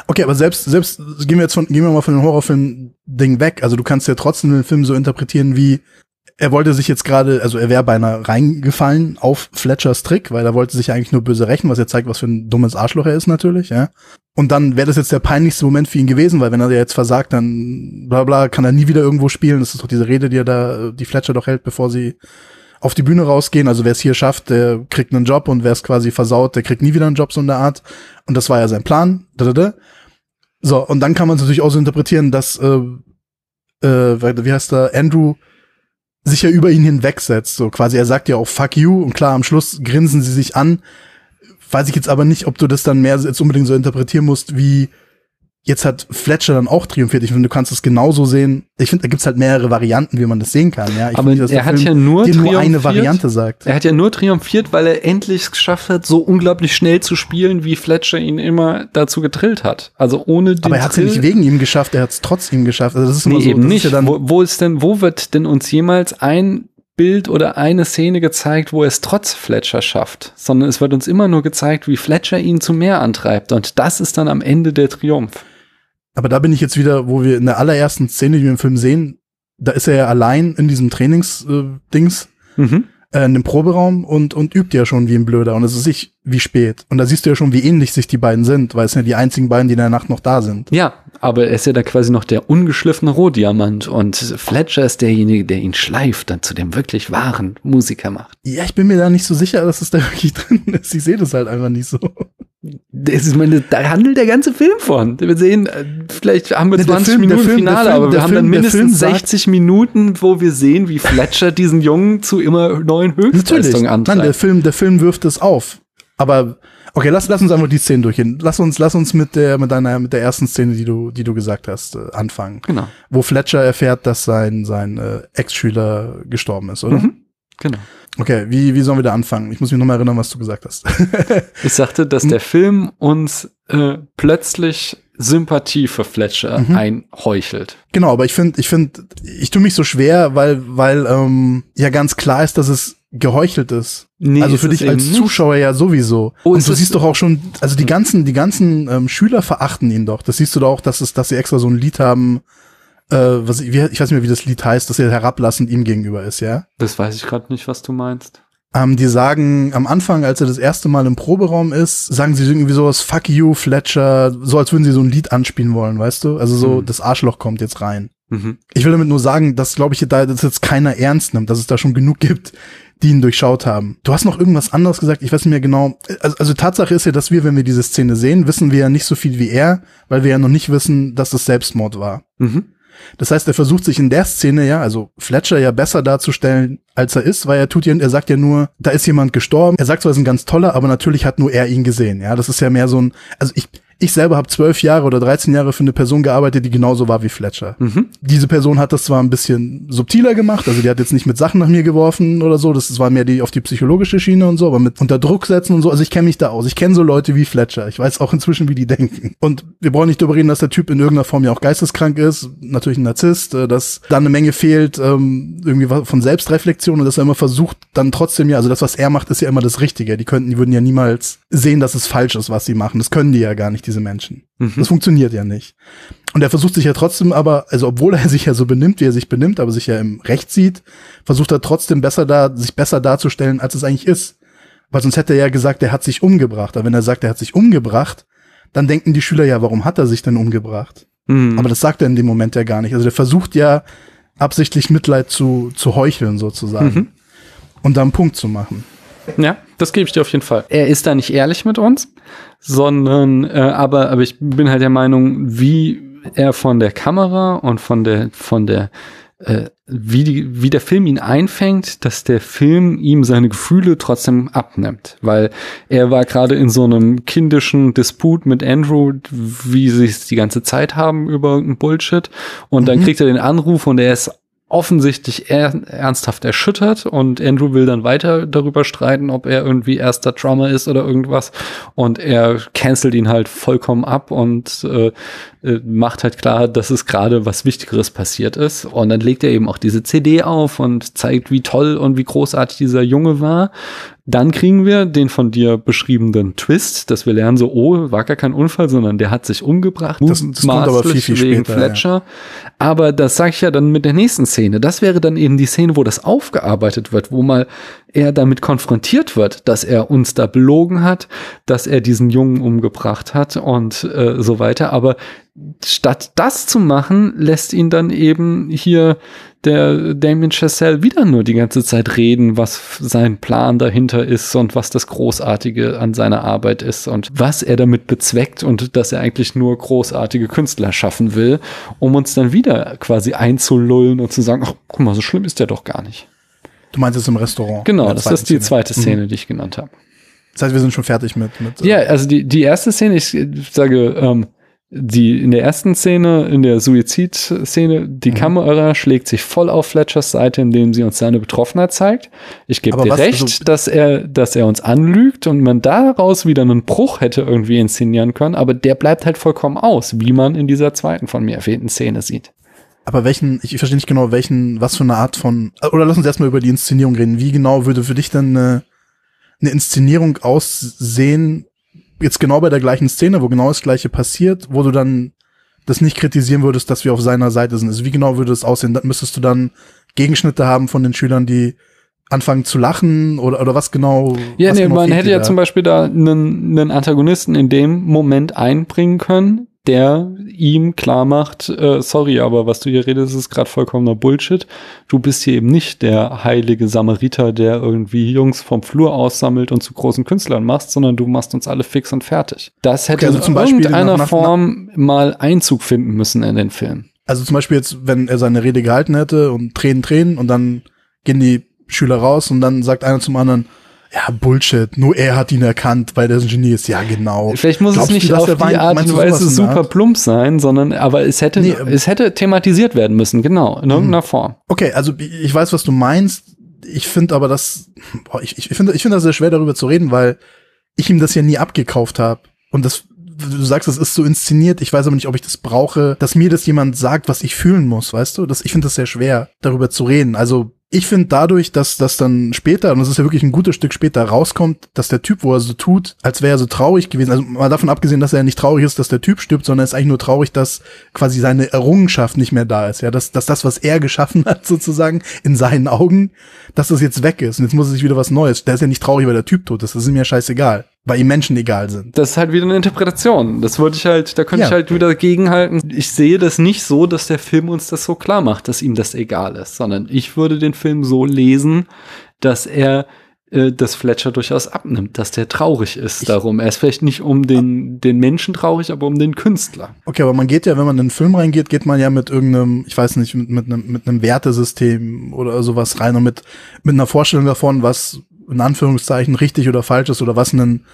Okay, aber selbst, selbst, gehen wir jetzt von, gehen wir mal von dem Horrorfilm-Ding weg. Also du kannst ja trotzdem den Film so interpretieren wie, er wollte sich jetzt gerade, also er wäre beinahe reingefallen auf Fletchers Trick, weil er wollte sich eigentlich nur böse rächen, was ja zeigt, was für ein dummes Arschloch er ist natürlich, ja. Und dann wäre das jetzt der peinlichste Moment für ihn gewesen, weil wenn er jetzt versagt, dann bla bla, kann er nie wieder irgendwo spielen. Das ist doch diese Rede, die er da, die Fletcher doch hält, bevor sie auf die Bühne rausgehen. Also wer es hier schafft, der kriegt einen Job und wer es quasi versaut, der kriegt nie wieder einen Job, so in der Art. Und das war ja sein Plan. So, und dann kann man es natürlich auch so interpretieren, dass, äh, äh, wie heißt der, Andrew sich ja über ihn hinwegsetzt. So quasi, er sagt ja auch fuck you und klar, am Schluss grinsen sie sich an. Weiß ich jetzt aber nicht, ob du das dann mehr jetzt unbedingt so interpretieren musst, wie Jetzt hat Fletcher dann auch triumphiert. Ich finde, du kannst es genauso sehen. Ich finde, da gibt's halt mehrere Varianten, wie man das sehen kann. Ja, ich aber finde, er hat Film ja nur, nur eine Variante sagt. Er hat ja nur triumphiert, weil er endlich es geschafft hat, so unglaublich schnell zu spielen, wie Fletcher ihn immer dazu getrillt hat. Also ohne den Aber er hat es ja nicht wegen ihm geschafft, er hat es trotz ihm geschafft. Also das ist immer nee, so, eben nicht. Ja wo, wo ist denn, wo wird denn uns jemals ein Bild oder eine Szene gezeigt, wo er es trotz Fletcher schafft, sondern es wird uns immer nur gezeigt, wie Fletcher ihn zu mehr antreibt. Und das ist dann am Ende der Triumph. Aber da bin ich jetzt wieder, wo wir in der allerersten Szene, die wir im Film sehen, da ist er ja allein in diesem Trainingsdings, äh, mhm. äh, in dem Proberaum und, und übt ja schon wie ein Blöder. Und es ist sich wie spät. Und da siehst du ja schon, wie ähnlich sich die beiden sind, weil es sind ja die einzigen beiden, die in der Nacht noch da sind. Ja, aber er ist ja da quasi noch der ungeschliffene Rohdiamant und Fletcher ist derjenige, der ihn schleift, dann zu dem wirklich wahren Musiker macht. Ja, ich bin mir da nicht so sicher, dass es da wirklich drin ist. Ich sehe das halt einfach nicht so. Das ist meine, da handelt der ganze Film von. Wir sehen, äh, vielleicht haben wir 20 Film, Minuten Film, Finale, Film, aber wir haben dann mindestens 60 Minuten, wo wir sehen, wie Fletcher diesen Jungen zu immer neuen Höchstleistungen antreibt. Nein, der Film, der Film wirft es auf. Aber okay, lass, lass uns einfach die Szene durchgehen. Lass uns, lass uns mit der, mit deiner, mit der ersten Szene, die du, die du gesagt hast, äh, anfangen. Genau. Wo Fletcher erfährt, dass sein, sein äh, Ex-Schüler gestorben ist, oder? Mhm. Genau. Okay, wie, wie sollen wir da anfangen? Ich muss mich nochmal erinnern, was du gesagt hast. ich sagte, dass der Film uns äh, plötzlich Sympathie für Fletcher mhm. einheuchelt. Genau, aber ich finde, ich finde, ich tue mich so schwer, weil, weil ähm, ja ganz klar ist, dass es geheuchelt ist. Nee, also für dich als. Zuschauer ja sowieso. Oh, und du siehst doch auch schon, also die ganzen, die ganzen ähm, Schüler verachten ihn doch. Das siehst du doch auch, dass es, dass sie extra so ein Lied haben, äh, was ich, wie, ich weiß nicht mehr, wie das Lied heißt, dass er herablassend ihm gegenüber ist, ja. Das weiß ich gerade nicht, was du meinst. Ähm, die sagen am Anfang, als er das erste Mal im Proberaum ist, sagen sie irgendwie sowas, fuck you, Fletcher, so als würden sie so ein Lied anspielen wollen, weißt du? Also so, Mhm. das Arschloch kommt jetzt rein. Mhm. Ich will damit nur sagen, dass, glaube ich, da das jetzt keiner ernst nimmt, dass es da schon genug gibt, die ihn durchschaut haben. Du hast noch irgendwas anderes gesagt, ich weiß nicht mehr genau. Also, also Tatsache ist ja, dass wir, wenn wir diese Szene sehen, wissen wir ja nicht so viel wie er, weil wir ja noch nicht wissen, dass es Selbstmord war. Mhm. Das heißt, er versucht sich in der Szene ja, also Fletcher ja besser darzustellen, als er ist, weil er tut ja, er sagt ja nur, da ist jemand gestorben. Er sagt zwar, er ist ein ganz toller, aber natürlich hat nur er ihn gesehen. Ja, das ist ja mehr so ein, also ich, ich selber habe zwölf Jahre oder 13 Jahre für eine Person gearbeitet, die genauso war wie Fletcher. Mhm. Diese Person hat das zwar ein bisschen subtiler gemacht, also die hat jetzt nicht mit Sachen nach mir geworfen oder so, das war mehr die auf die psychologische Schiene und so, aber mit unter Druck setzen und so, also ich kenne mich da aus. Ich kenne so Leute wie Fletcher. Ich weiß auch inzwischen, wie die denken. Und wir brauchen nicht darüber reden, dass der Typ in irgendeiner Form ja auch geisteskrank ist, natürlich ein Narzisst, äh, dass da eine Menge fehlt, ähm, irgendwie von Selbstreflexion und dass er immer versucht, dann trotzdem ja, also das, was er macht, ist ja immer das Richtige. Die könnten, die würden ja niemals sehen, dass es falsch ist, was sie machen. Das können die ja gar nicht, diese Menschen. Mhm. Das funktioniert ja nicht. Und er versucht sich ja trotzdem aber, also obwohl er sich ja so benimmt, wie er sich benimmt, aber sich ja im Recht sieht, versucht er trotzdem besser da, sich besser darzustellen, als es eigentlich ist. Weil sonst hätte er ja gesagt, er hat sich umgebracht. Aber wenn er sagt, er hat sich umgebracht, dann denken die Schüler ja, warum hat er sich denn umgebracht? Mhm. Aber das sagt er in dem Moment ja gar nicht. Also der versucht ja absichtlich Mitleid zu, zu heucheln sozusagen. Mhm. Und da einen Punkt zu machen. Ja, das gebe ich dir auf jeden Fall. Er ist da nicht ehrlich mit uns, sondern äh, aber aber ich bin halt der Meinung, wie er von der Kamera und von der von der äh, wie die wie der Film ihn einfängt, dass der Film ihm seine Gefühle trotzdem abnimmt, weil er war gerade in so einem kindischen Disput mit Andrew, wie sie es die ganze Zeit haben über irgendeinen Bullshit und dann Mhm. kriegt er den Anruf und er ist offensichtlich er ernsthaft erschüttert und Andrew will dann weiter darüber streiten, ob er irgendwie erster Drummer ist oder irgendwas und er cancelt ihn halt vollkommen ab und äh, äh, macht halt klar, dass es gerade was Wichtigeres passiert ist und dann legt er eben auch diese CD auf und zeigt, wie toll und wie großartig dieser Junge war. Dann kriegen wir den von dir beschriebenen Twist, dass wir lernen so, oh, war gar kein Unfall, sondern der hat sich umgebracht. Das- das kommt aber viel, viel wegen später, ja. Fletcher. Aber das sage ich ja dann mit der nächsten Szene. Das wäre dann eben die Szene, wo das aufgearbeitet wird, wo mal er damit konfrontiert wird, dass er uns da belogen hat, dass er diesen Jungen umgebracht hat und äh, so weiter. Aber statt das zu machen, lässt ihn dann eben hier der Damien Chazelle wieder nur die ganze Zeit reden, was sein Plan dahinter ist und was das Großartige an seiner Arbeit ist und was er damit bezweckt und dass er eigentlich nur großartige Künstler schaffen will, um uns dann wieder quasi einzulullen und zu sagen, ach, guck mal, so schlimm ist der doch gar nicht. Du meinst es im Restaurant. Genau, das ist die Szene. zweite Mhm. Szene, die ich genannt habe. Das heißt, wir sind schon fertig mit. mit Ja, also die, die erste Szene, ich sage, ähm, die in der ersten Szene, in der Suizidszene, die Mhm. Kamera schlägt sich voll auf Fletchers Seite, indem sie uns seine Betroffenheit zeigt. Ich gebe dir was- recht, also- dass er, dass er uns anlügt und man daraus wieder einen Bruch hätte irgendwie inszenieren können, aber der bleibt halt vollkommen aus, wie man in dieser zweiten von mir erwähnten Szene sieht. Aber welchen, ich, verstehe nicht genau, welchen, was für eine Art von, oder lass uns erstmal über die Inszenierung reden. Wie genau würde für dich denn eine, eine Inszenierung aussehen, jetzt genau bei der gleichen Szene, wo genau das Gleiche passiert, wo du dann das nicht kritisieren würdest, dass wir auf seiner Seite sind? Also wie genau würde das aussehen? Dann müsstest du dann Gegenschnitte haben von den Schülern, die anfangen zu lachen oder, oder was genau? Ja, was nee, genau man hätte ja da? zum Beispiel da einen, einen Antagonisten in dem Moment einbringen können, der ihm klar macht, äh, sorry, aber was du hier redest, ist gerade vollkommener Bullshit. Du bist hier eben nicht der heilige Samariter, der irgendwie Jungs vom Flur aussammelt und zu großen Künstlern machst, sondern du machst uns alle fix und fertig. Das hätte Okay, also in irgendeiner nach- nach- Form mal Einzug finden müssen in den Film. Also zum Beispiel jetzt, wenn er seine Rede gehalten hätte und Tränen, Tränen und dann gehen die Schüler raus und dann sagt einer zum anderen, ja, Bullshit, nur er hat ihn erkannt, weil der ein Genie ist. Ja, genau. Vielleicht muss Glaubst es du, nicht dass auf die weint? Art und du Weise super plump sein, sondern aber es hätte, Nee, ähm, es hätte thematisiert werden müssen, genau, in irgendeiner Form. Okay, also ich weiß, was du meinst. Ich finde aber das, boah, ich, ich finde ich finde das sehr schwer darüber zu reden, weil ich ihm das ja nie abgekauft habe. Und das, du sagst, es ist so inszeniert. Ich weiß aber nicht, ob ich das brauche, dass mir das jemand sagt, was ich fühlen muss, weißt du? Das, ich finde das sehr schwer, darüber zu reden. Also ich finde dadurch, dass das dann später, und das ist ja wirklich ein gutes Stück später, rauskommt, dass der Typ, wo er so tut, als wäre er so traurig gewesen, also mal davon abgesehen, dass er nicht traurig ist, dass der Typ stirbt, sondern er ist eigentlich nur traurig, dass quasi seine Errungenschaft nicht mehr da ist, ja, dass, dass das, was er geschaffen hat, sozusagen, in seinen Augen, dass das jetzt weg ist und jetzt muss er sich wieder was Neues, der ist ja nicht traurig, weil der Typ tot ist, das ist ihm ja scheißegal weil ihm Menschen egal sind. Das ist halt wieder eine Interpretation. Das würde ich halt, da könnte ja. ich halt wieder dagegenhalten. Ich sehe das nicht so, dass der Film uns das so klar macht, dass ihm das egal ist, sondern ich würde den Film so lesen, dass er äh, dass Fletcher durchaus abnimmt, dass der traurig ist ich darum. Er ist vielleicht nicht um den, den Menschen traurig, aber um den Künstler. Okay, aber man geht ja, wenn man in den Film reingeht, geht man ja mit irgendeinem, ich weiß nicht, mit, mit, einem, mit einem Wertesystem oder sowas rein und mit, mit einer Vorstellung davon, was in Anführungszeichen richtig oder falsch ist oder was ein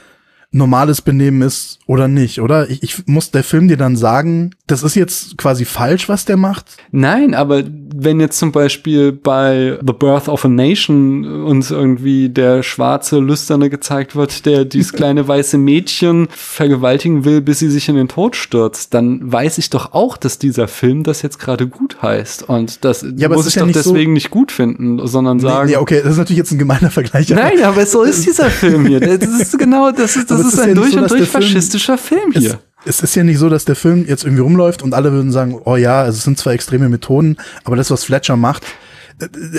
normales Benehmen ist oder nicht, oder? Ich, ich muss der Film dir dann sagen, das ist jetzt quasi falsch, was der macht? Nein, aber wenn jetzt zum Beispiel bei The Birth of a Nation uns irgendwie der schwarze Lüsterne gezeigt wird, der dieses kleine weiße Mädchen vergewaltigen will, bis sie sich in den Tod stürzt, dann weiß ich doch auch, dass dieser Film das jetzt gerade gut heißt. Und das ja, muss ich ja doch nicht deswegen so nicht gut finden, sondern sagen. Nee, nee, okay, das ist natürlich jetzt ein gemeiner Vergleich. Nein, aber so ist dieser Film hier. Das ist genau, das ist, das ist ein ja durch so, und durch faschistischer Film, Film hier. Es, es ist ja nicht so, dass der Film jetzt irgendwie rumläuft und alle würden sagen, oh ja, also es sind zwar extreme Methoden, aber das, was Fletcher macht,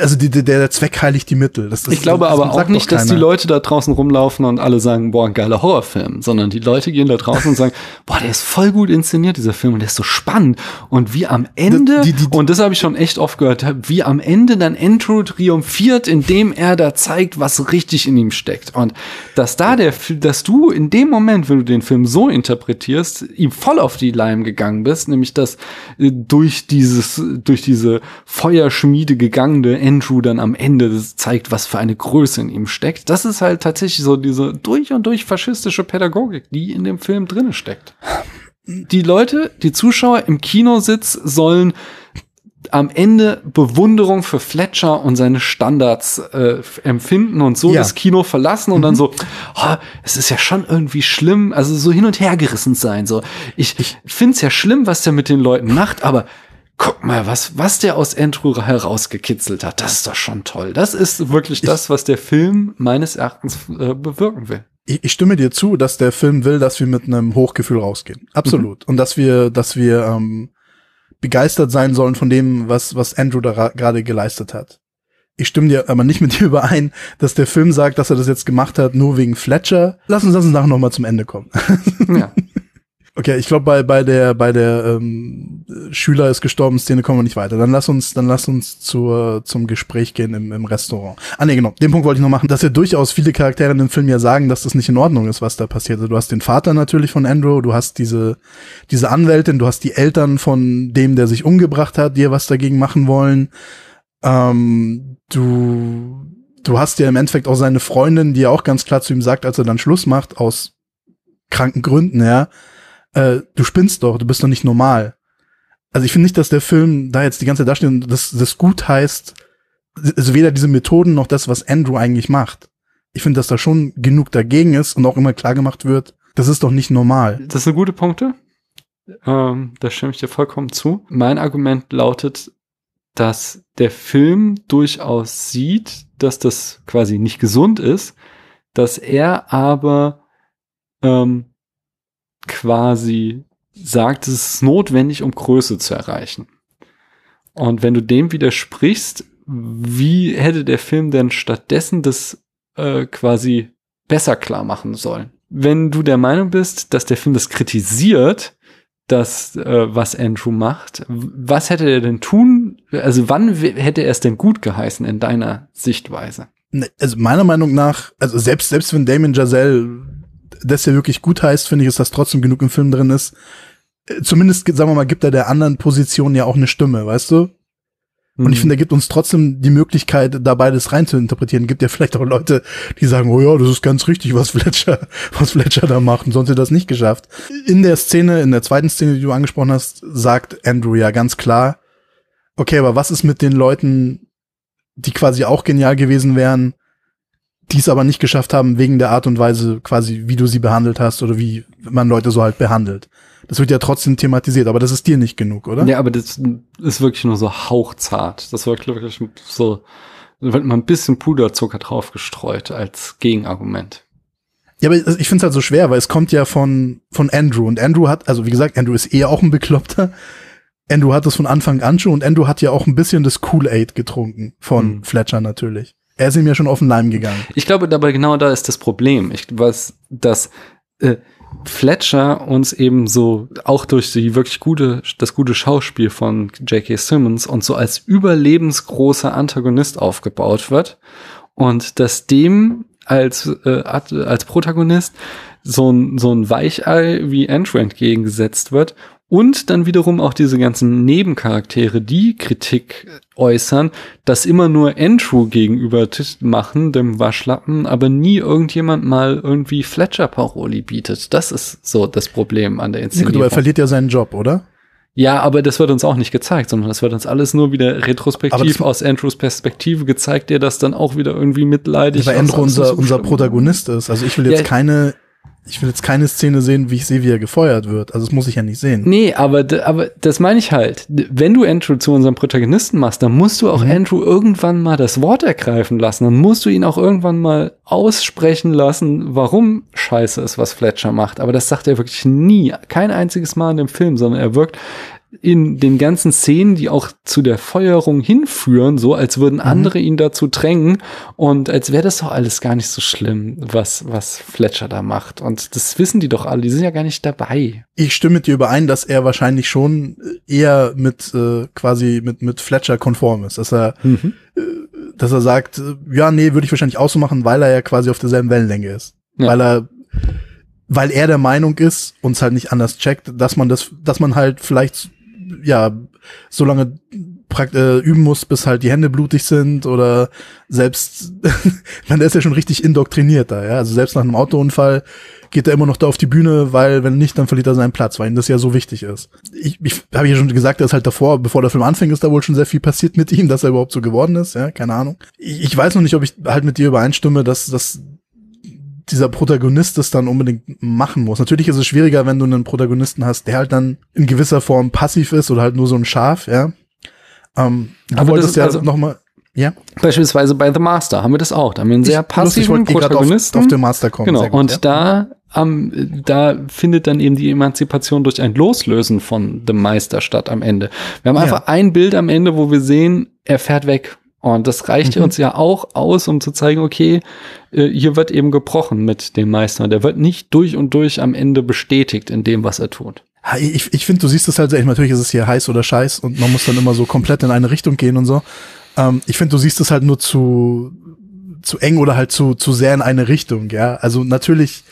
also die, die, der Zweck heiligt die Mittel. Das, das, ich glaube aber auch nicht, dass die Leute da draußen rumlaufen und alle sagen, boah, ein geiler Horrorfilm, sondern die Leute gehen da draußen und sagen, boah, der ist voll gut inszeniert, dieser Film, und der ist so spannend. Und wie am Ende, die, die, und das habe ich schon echt oft gehört, wie am Ende dann Andrew triumphiert, indem er da zeigt, was richtig in ihm steckt. Und dass da der, dass du in dem Moment, wenn du den Film so interpretierst, ihm voll auf die Leim gegangen bist, nämlich dass äh, durch dieses, durch diese Feuerschmiede gegangen gegangene Andrew dann am Ende zeigt, was für eine Größe in ihm steckt. Das ist halt tatsächlich so diese durch und durch faschistische Pädagogik, die in dem Film drin steckt. Die Leute, die Zuschauer im Kinositz sollen am Ende Bewunderung für Fletcher und seine Standards äh, empfinden und so ja. das Kino verlassen und mhm. dann so, oh, es ist ja schon irgendwie schlimm, also so hin und her gerissen sein. So, ich, ich finde es ja schlimm, was der mit den Leuten macht, aber guck mal, was, was der aus Andrew herausgekitzelt hat. Das ist doch schon toll. Das ist wirklich ich, das, was der Film meines Erachtens äh, bewirken will. Ich, ich, stimme dir zu, dass der Film will, dass wir mit einem Hochgefühl rausgehen. Absolut. Mhm. Und dass wir, dass wir ähm, begeistert sein sollen von dem, was, was Andrew da gerade geleistet hat. Ich stimme dir aber nicht mit dir überein, dass der Film sagt, dass er das jetzt gemacht hat, nur wegen Fletcher. Lass uns, lass uns nachher nochmal zum Ende kommen. Ja. Okay, ich glaube bei bei der bei der ähm, Schüler ist gestorben Szene kommen wir nicht weiter. Dann lass uns dann lass uns zur zum Gespräch gehen im, im Restaurant. Ah nee, genau. Den Punkt wollte ich noch machen, dass ja durchaus viele Charaktere in dem Film ja sagen, dass das nicht in Ordnung ist, was da passiert. Also, du hast den Vater natürlich von Andrew, du hast diese diese Anwältin, du hast die Eltern von dem, der sich umgebracht hat, die ja was dagegen machen wollen. Ähm, du du hast ja im Endeffekt auch seine Freundin, die ja auch ganz klar zu ihm sagt, als er dann Schluss macht aus kranken Gründen, ja äh, du spinnst doch, du bist doch nicht normal. Also ich finde nicht, dass der Film da jetzt die ganze Zeit dasteht und das, das gut heißt, also weder diese Methoden noch das, was Andrew eigentlich macht. Ich finde, dass da schon genug dagegen ist und auch immer klar gemacht wird, das ist doch nicht normal. Das sind gute Punkte. Ähm, da stimme ich dir vollkommen zu. Mein Argument lautet, dass der Film durchaus sieht, dass das quasi nicht gesund ist, dass er aber ähm, quasi sagt, es ist notwendig, um Größe zu erreichen. Und wenn du dem widersprichst, wie hätte der Film denn stattdessen das äh, quasi besser klar machen sollen? Wenn du der Meinung bist, dass der Film das kritisiert, das, äh, was Andrew macht, was hätte er denn tun? Also wann hätte er es denn gut geheißen in deiner Sichtweise? Ne, also meiner Meinung nach, also selbst, selbst wenn Damien Giselle das ja wirklich gut heißt, finde ich, ist das trotzdem genug im Film drin ist. Äh, zumindest, sagen wir mal, gibt er der anderen Position ja auch eine Stimme, weißt du? Und ich mhm. finde, er gibt uns trotzdem die Möglichkeit, da beides rein zu interpretieren. Gibt ja vielleicht auch Leute, die sagen, oh ja, das ist ganz richtig, was Fletcher, was Fletcher da macht und sonst hätte das nicht geschafft. In der Szene, in der zweiten Szene, die du angesprochen hast, sagt Andrew ja ganz klar, okay, aber was ist mit den Leuten, die quasi auch genial gewesen wären, die es aber nicht geschafft haben, wegen der Art und Weise quasi, wie du sie behandelt hast oder wie man Leute so halt behandelt. Das wird ja trotzdem thematisiert, aber das ist dir nicht genug, oder? Ja, aber das ist wirklich nur so hauchzart. Das wird wirklich so Da wird mal ein bisschen Puderzucker drauf gestreut als Gegenargument. Ja, aber ich finde es halt so schwer, weil es kommt ja von, von Andrew. Und Andrew hat, also wie gesagt, Andrew ist eher auch ein Bekloppter. Andrew hat das von Anfang an schon und Andrew hat ja auch ein bisschen das Kool-Aid getrunken von mhm. Fletcher natürlich. Er ist ihm ja schon auf den Leim gegangen. Ich glaube, dabei genau da ist das Problem. Ich weiß, dass äh, Fletcher uns eben so auch durch die wirklich gute, das gute Schauspiel von J.K. Simmons und so als überlebensgroßer Antagonist aufgebaut wird und dass dem als, äh, als Protagonist so ein, so ein Weichei wie Andrew entgegengesetzt wird und dann wiederum auch diese ganzen Nebencharaktere, die Kritik äußern, das immer nur Andrew gegenüber machen, dem Waschlappen, aber nie irgendjemand mal irgendwie Fletcher-Paroli bietet. Das ist so das Problem an der Inszenierung. Gut, aber er verliert ja seinen Job, oder? Ja, aber das wird uns auch nicht gezeigt, sondern das wird uns alles nur wieder retrospektiv aus Andrews Perspektive gezeigt, der das dann auch wieder irgendwie mitleidig. Weil Andrew unser, unser Protagonist ist. Also ich will jetzt ja, keine ich will jetzt keine Szene sehen, wie ich sehe, wie er gefeuert wird. Also das muss ich ja nicht sehen. Nee, aber, aber das meine ich halt. Wenn du Andrew zu unserem Protagonisten machst, dann musst du auch mhm. Andrew irgendwann mal das Wort ergreifen lassen. Dann musst du ihn auch irgendwann mal aussprechen lassen, warum scheiße ist, was Fletcher macht. Aber das sagt er wirklich nie. Kein einziges Mal in dem Film, sondern er wirkt in den ganzen Szenen, die auch zu der Feuerung hinführen, so als würden mhm. andere ihn dazu drängen und als wäre das doch alles gar nicht so schlimm, was, was Fletcher da macht. Und das wissen die doch alle, die sind ja gar nicht dabei. Ich stimme mit dir überein, dass er wahrscheinlich schon eher mit äh, quasi mit, mit Fletcher konform ist, dass er, mhm. äh, dass er sagt, äh, ja, nee, würde ich wahrscheinlich auch so machen, weil er ja quasi auf derselben Wellenlänge ist. Ja. Weil er weil er der Meinung ist, uns halt nicht anders checkt, dass man das, dass man halt vielleicht ja, so lange äh, üben muss, bis halt die Hände blutig sind oder selbst, man ist ja schon richtig indoktriniert da, ja. Also selbst nach einem Autounfall geht er immer noch da auf die Bühne, weil wenn nicht, dann verliert er seinen Platz, weil ihm das ja so wichtig ist. Ich, ich habe ja schon gesagt, dass halt davor, bevor der Film anfängt, ist da wohl schon sehr viel passiert mit ihm, dass er überhaupt so geworden ist, ja, keine Ahnung. Ich, ich weiß noch nicht, ob ich halt mit dir übereinstimme, dass, dass dieser Protagonist das dann unbedingt machen muss. Natürlich ist es schwieriger, wenn du einen Protagonisten hast, der halt dann in gewisser Form passiv ist oder halt nur so ein Schaf, ja. Ähm, du Aber wolltest ja also noch mal ja. Beispielsweise bei The Master haben wir das auch. Da haben wir einen sehr ich, passiven lustig, Protagonisten. Auf, auf den Master kommen. Genau. Gut, und ja. da, um, da findet dann eben die Emanzipation durch ein Loslösen von dem Meister statt am Ende. Wir haben einfach ein Bild am Ende, wo wir sehen, er fährt weg und das reicht mhm. uns ja auch aus, um zu zeigen, okay, äh, hier wird eben gebrochen mit dem Meister. Der wird nicht durch und durch am Ende bestätigt in dem, was er tut. Ich, ich finde, du siehst das halt echt, natürlich ist es hier heiß oder scheiß und man muss dann immer so komplett in eine Richtung gehen und so. Ähm, ich finde, du siehst es halt nur zu, zu eng oder halt zu, zu sehr in eine Richtung, ja. Also natürlich,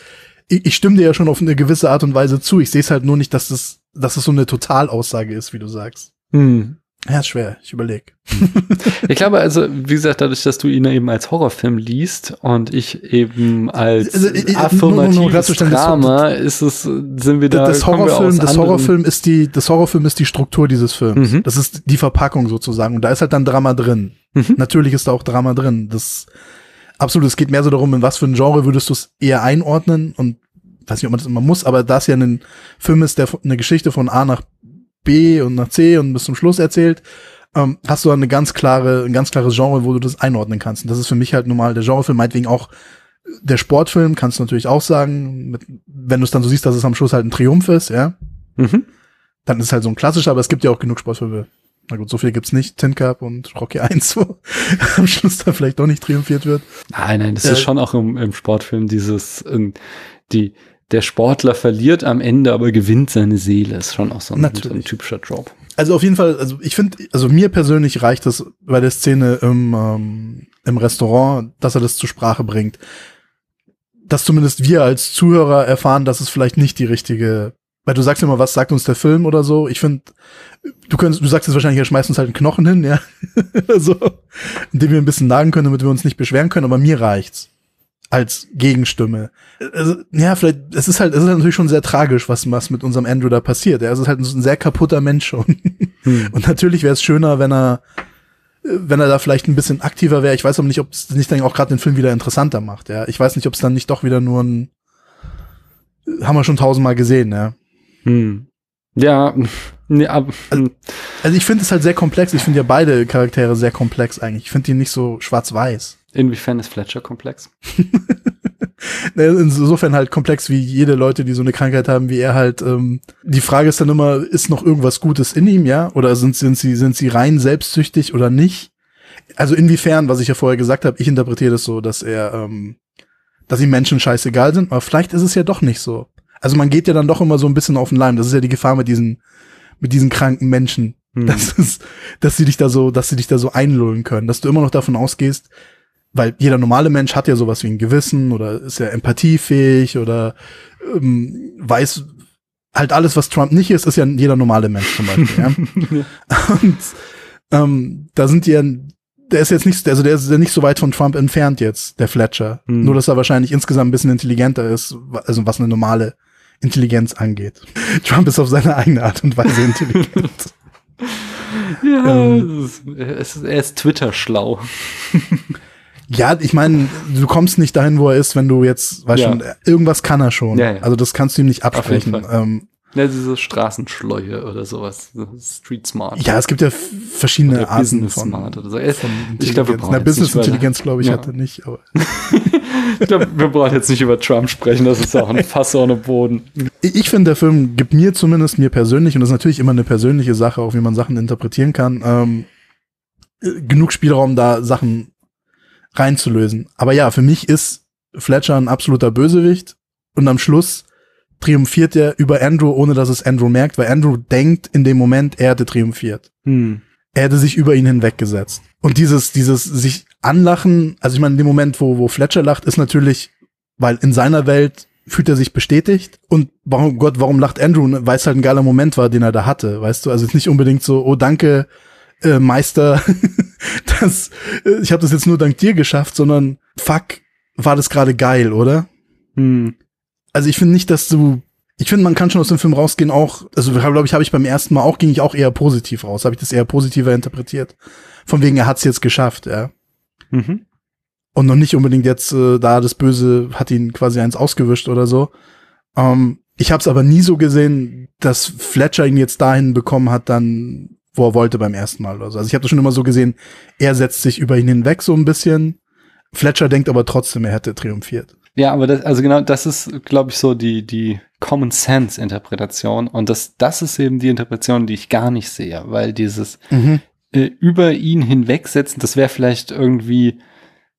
ich, ich stimme dir ja schon auf eine gewisse Art und Weise zu. Ich sehe es halt nur nicht, dass das, dass es so eine Totalaussage ist, wie du sagst. Hm. Ja, ist schwer. Ich überlege. ich glaube also, wie gesagt, dadurch, dass du ihn eben als Horrorfilm liest und ich eben als also, äh, affirmatives no, no, Drama, ist es, sind wir da. Das Horrorfilm, das Horrorfilm ist die, das Horrorfilm ist die Struktur dieses Films. Mhm. Das ist die Verpackung sozusagen. Und da ist halt dann Drama drin. Mhm. Natürlich ist da auch Drama drin. Das, absolut. Es geht mehr so darum, in was für ein Genre würdest du es eher einordnen und weiß nicht, ob man das immer muss, aber da es ja ein Film ist, der eine Geschichte von A nach B und nach C und bis zum Schluss erzählt, ähm, hast du eine ganz klare, ein ganz klares Genre, wo du das einordnen kannst. Und das ist für mich halt normal der Genrefilm, meinetwegen auch der Sportfilm, kannst du natürlich auch sagen, mit, wenn du es dann so siehst, dass es am Schluss halt ein Triumph ist, ja. Mhm. Dann ist es halt so ein klassischer, aber es gibt ja auch genug Sportfilme. Na gut, so viel gibt's nicht, Tin Cup und Rocky 1, wo am Schluss da vielleicht doch nicht triumphiert wird. Nein, nein, das äh, ist schon auch im, im Sportfilm dieses, in, die, der Sportler verliert am Ende, aber gewinnt seine Seele. Ist schon auch so ein, so ein typischer Job. Also auf jeden Fall, also ich finde, also mir persönlich reicht es bei der Szene im, ähm, im Restaurant, dass er das zur Sprache bringt. Dass zumindest wir als Zuhörer erfahren, dass es vielleicht nicht die richtige, weil du sagst immer, was sagt uns der Film oder so. Ich finde, du könntest, du sagst jetzt wahrscheinlich, er schmeißt uns halt einen Knochen hin, ja, so, indem wir ein bisschen nagen können, damit wir uns nicht beschweren können, aber mir reicht's als Gegenstimme. Also, ja, vielleicht, es ist halt, es ist natürlich schon sehr tragisch, was, was mit unserem Andrew da passiert. Er ist halt ein sehr kaputter Mensch schon. Hm. Und natürlich wäre es schöner, wenn er, wenn er da vielleicht ein bisschen aktiver wäre. Ich weiß aber nicht, ob es nicht dann auch gerade den Film wieder interessanter macht. Ja, ich weiß nicht, ob es dann nicht doch wieder nur ein, haben wir schon tausendmal gesehen, ja. Hm. Ja, nee, aber, also, Also ich finde es halt sehr komplex. Ich finde ja beide Charaktere sehr komplex eigentlich. Ich finde die nicht so schwarz-weiß. Inwiefern ist Fletcher komplex? Insofern halt komplex wie jede Leute, die so eine Krankheit haben, wie er halt. Ähm, die Frage ist dann immer, ist noch irgendwas Gutes in ihm, ja? Oder sind, sind sie sind sie rein selbstsüchtig oder nicht? Also inwiefern, was ich ja vorher gesagt habe, ich interpretiere das so, dass er, ähm, dass ihm Menschen scheißegal sind, aber vielleicht ist es ja doch nicht so. Also man geht ja dann doch immer so ein bisschen auf den Leim. Das ist ja die Gefahr mit diesen, mit diesen kranken Menschen. Hm. Das ist, dass sie dich da so, dass sie dich da so einlullen können, dass du immer noch davon ausgehst, weil jeder normale Mensch hat ja sowas wie ein Gewissen oder ist ja empathiefähig oder ähm, weiß halt alles, was Trump nicht ist, ist ja jeder normale Mensch zum Beispiel. ja. Und ähm, da sind die ja, der ist jetzt nicht, also der ist ja nicht so weit von Trump entfernt jetzt, der Fletcher. Mhm. Nur, dass er wahrscheinlich insgesamt ein bisschen intelligenter ist, also was eine normale Intelligenz angeht. Trump ist auf seine eigene Art und Weise intelligent. ja, ähm, ist, er ist Twitter schlau. Ja, ich meine, du kommst nicht dahin, wo er ist, wenn du jetzt, weißt ja. schon, irgendwas kann er schon. Ja, ja. Also das kannst du ihm nicht absprechen. Ähm, ja, diese Straßenschleue oder sowas. Street Smart. Ja, es gibt ja verschiedene oder Arten Business von, Smart oder so. Von ich glaube, wir brauchen Business Intelligenz, glaube ich, ja. hatte nicht. Aber ich glaube, wir brauchen jetzt nicht über Trump sprechen. Das ist auch ein Fass ohne Boden. Ich, ich finde, der Film gibt mir zumindest, mir persönlich, und das ist natürlich immer eine persönliche Sache, auch wie man Sachen interpretieren kann, ähm, genug Spielraum, da Sachen reinzulösen. Aber ja, für mich ist Fletcher ein absoluter Bösewicht und am Schluss triumphiert er über Andrew, ohne dass es Andrew merkt, weil Andrew denkt in dem Moment, er hätte triumphiert. Hm. Er hätte sich über ihn hinweggesetzt. Und dieses, dieses sich anlachen, also ich meine, in dem Moment, wo, wo Fletcher lacht, ist natürlich, weil in seiner Welt fühlt er sich bestätigt. Und warum Gott, warum lacht Andrew? Weil es halt ein geiler Moment war, den er da hatte, weißt du? Also es ist nicht unbedingt so, oh danke, äh, Meister, das, ich habe das jetzt nur dank dir geschafft, sondern fuck, war das gerade geil, oder? Hm. Also ich finde nicht, dass du ich finde, man kann schon aus dem Film rausgehen auch, also glaube ich, habe ich beim ersten Mal auch, ging ich auch eher positiv raus, habe ich das eher positiver interpretiert. Von wegen, er hat es jetzt geschafft, ja. Mhm. Und noch nicht unbedingt jetzt, äh, da das Böse hat ihn quasi eins ausgewischt oder so. Ähm, ich habe es aber nie so gesehen, dass Fletcher ihn jetzt dahin bekommen hat, dann wo er wollte beim ersten Mal oder so. Also ich habe das schon immer so gesehen, er setzt sich über ihn hinweg so ein bisschen. Fletcher denkt aber trotzdem, er hätte triumphiert. Ja, aber das, also genau, das ist, glaube ich, so die, die Common Sense Interpretation. Und das, das ist eben die Interpretation, die ich gar nicht sehe, weil dieses mhm. äh, über ihn hinwegsetzen, das wäre vielleicht irgendwie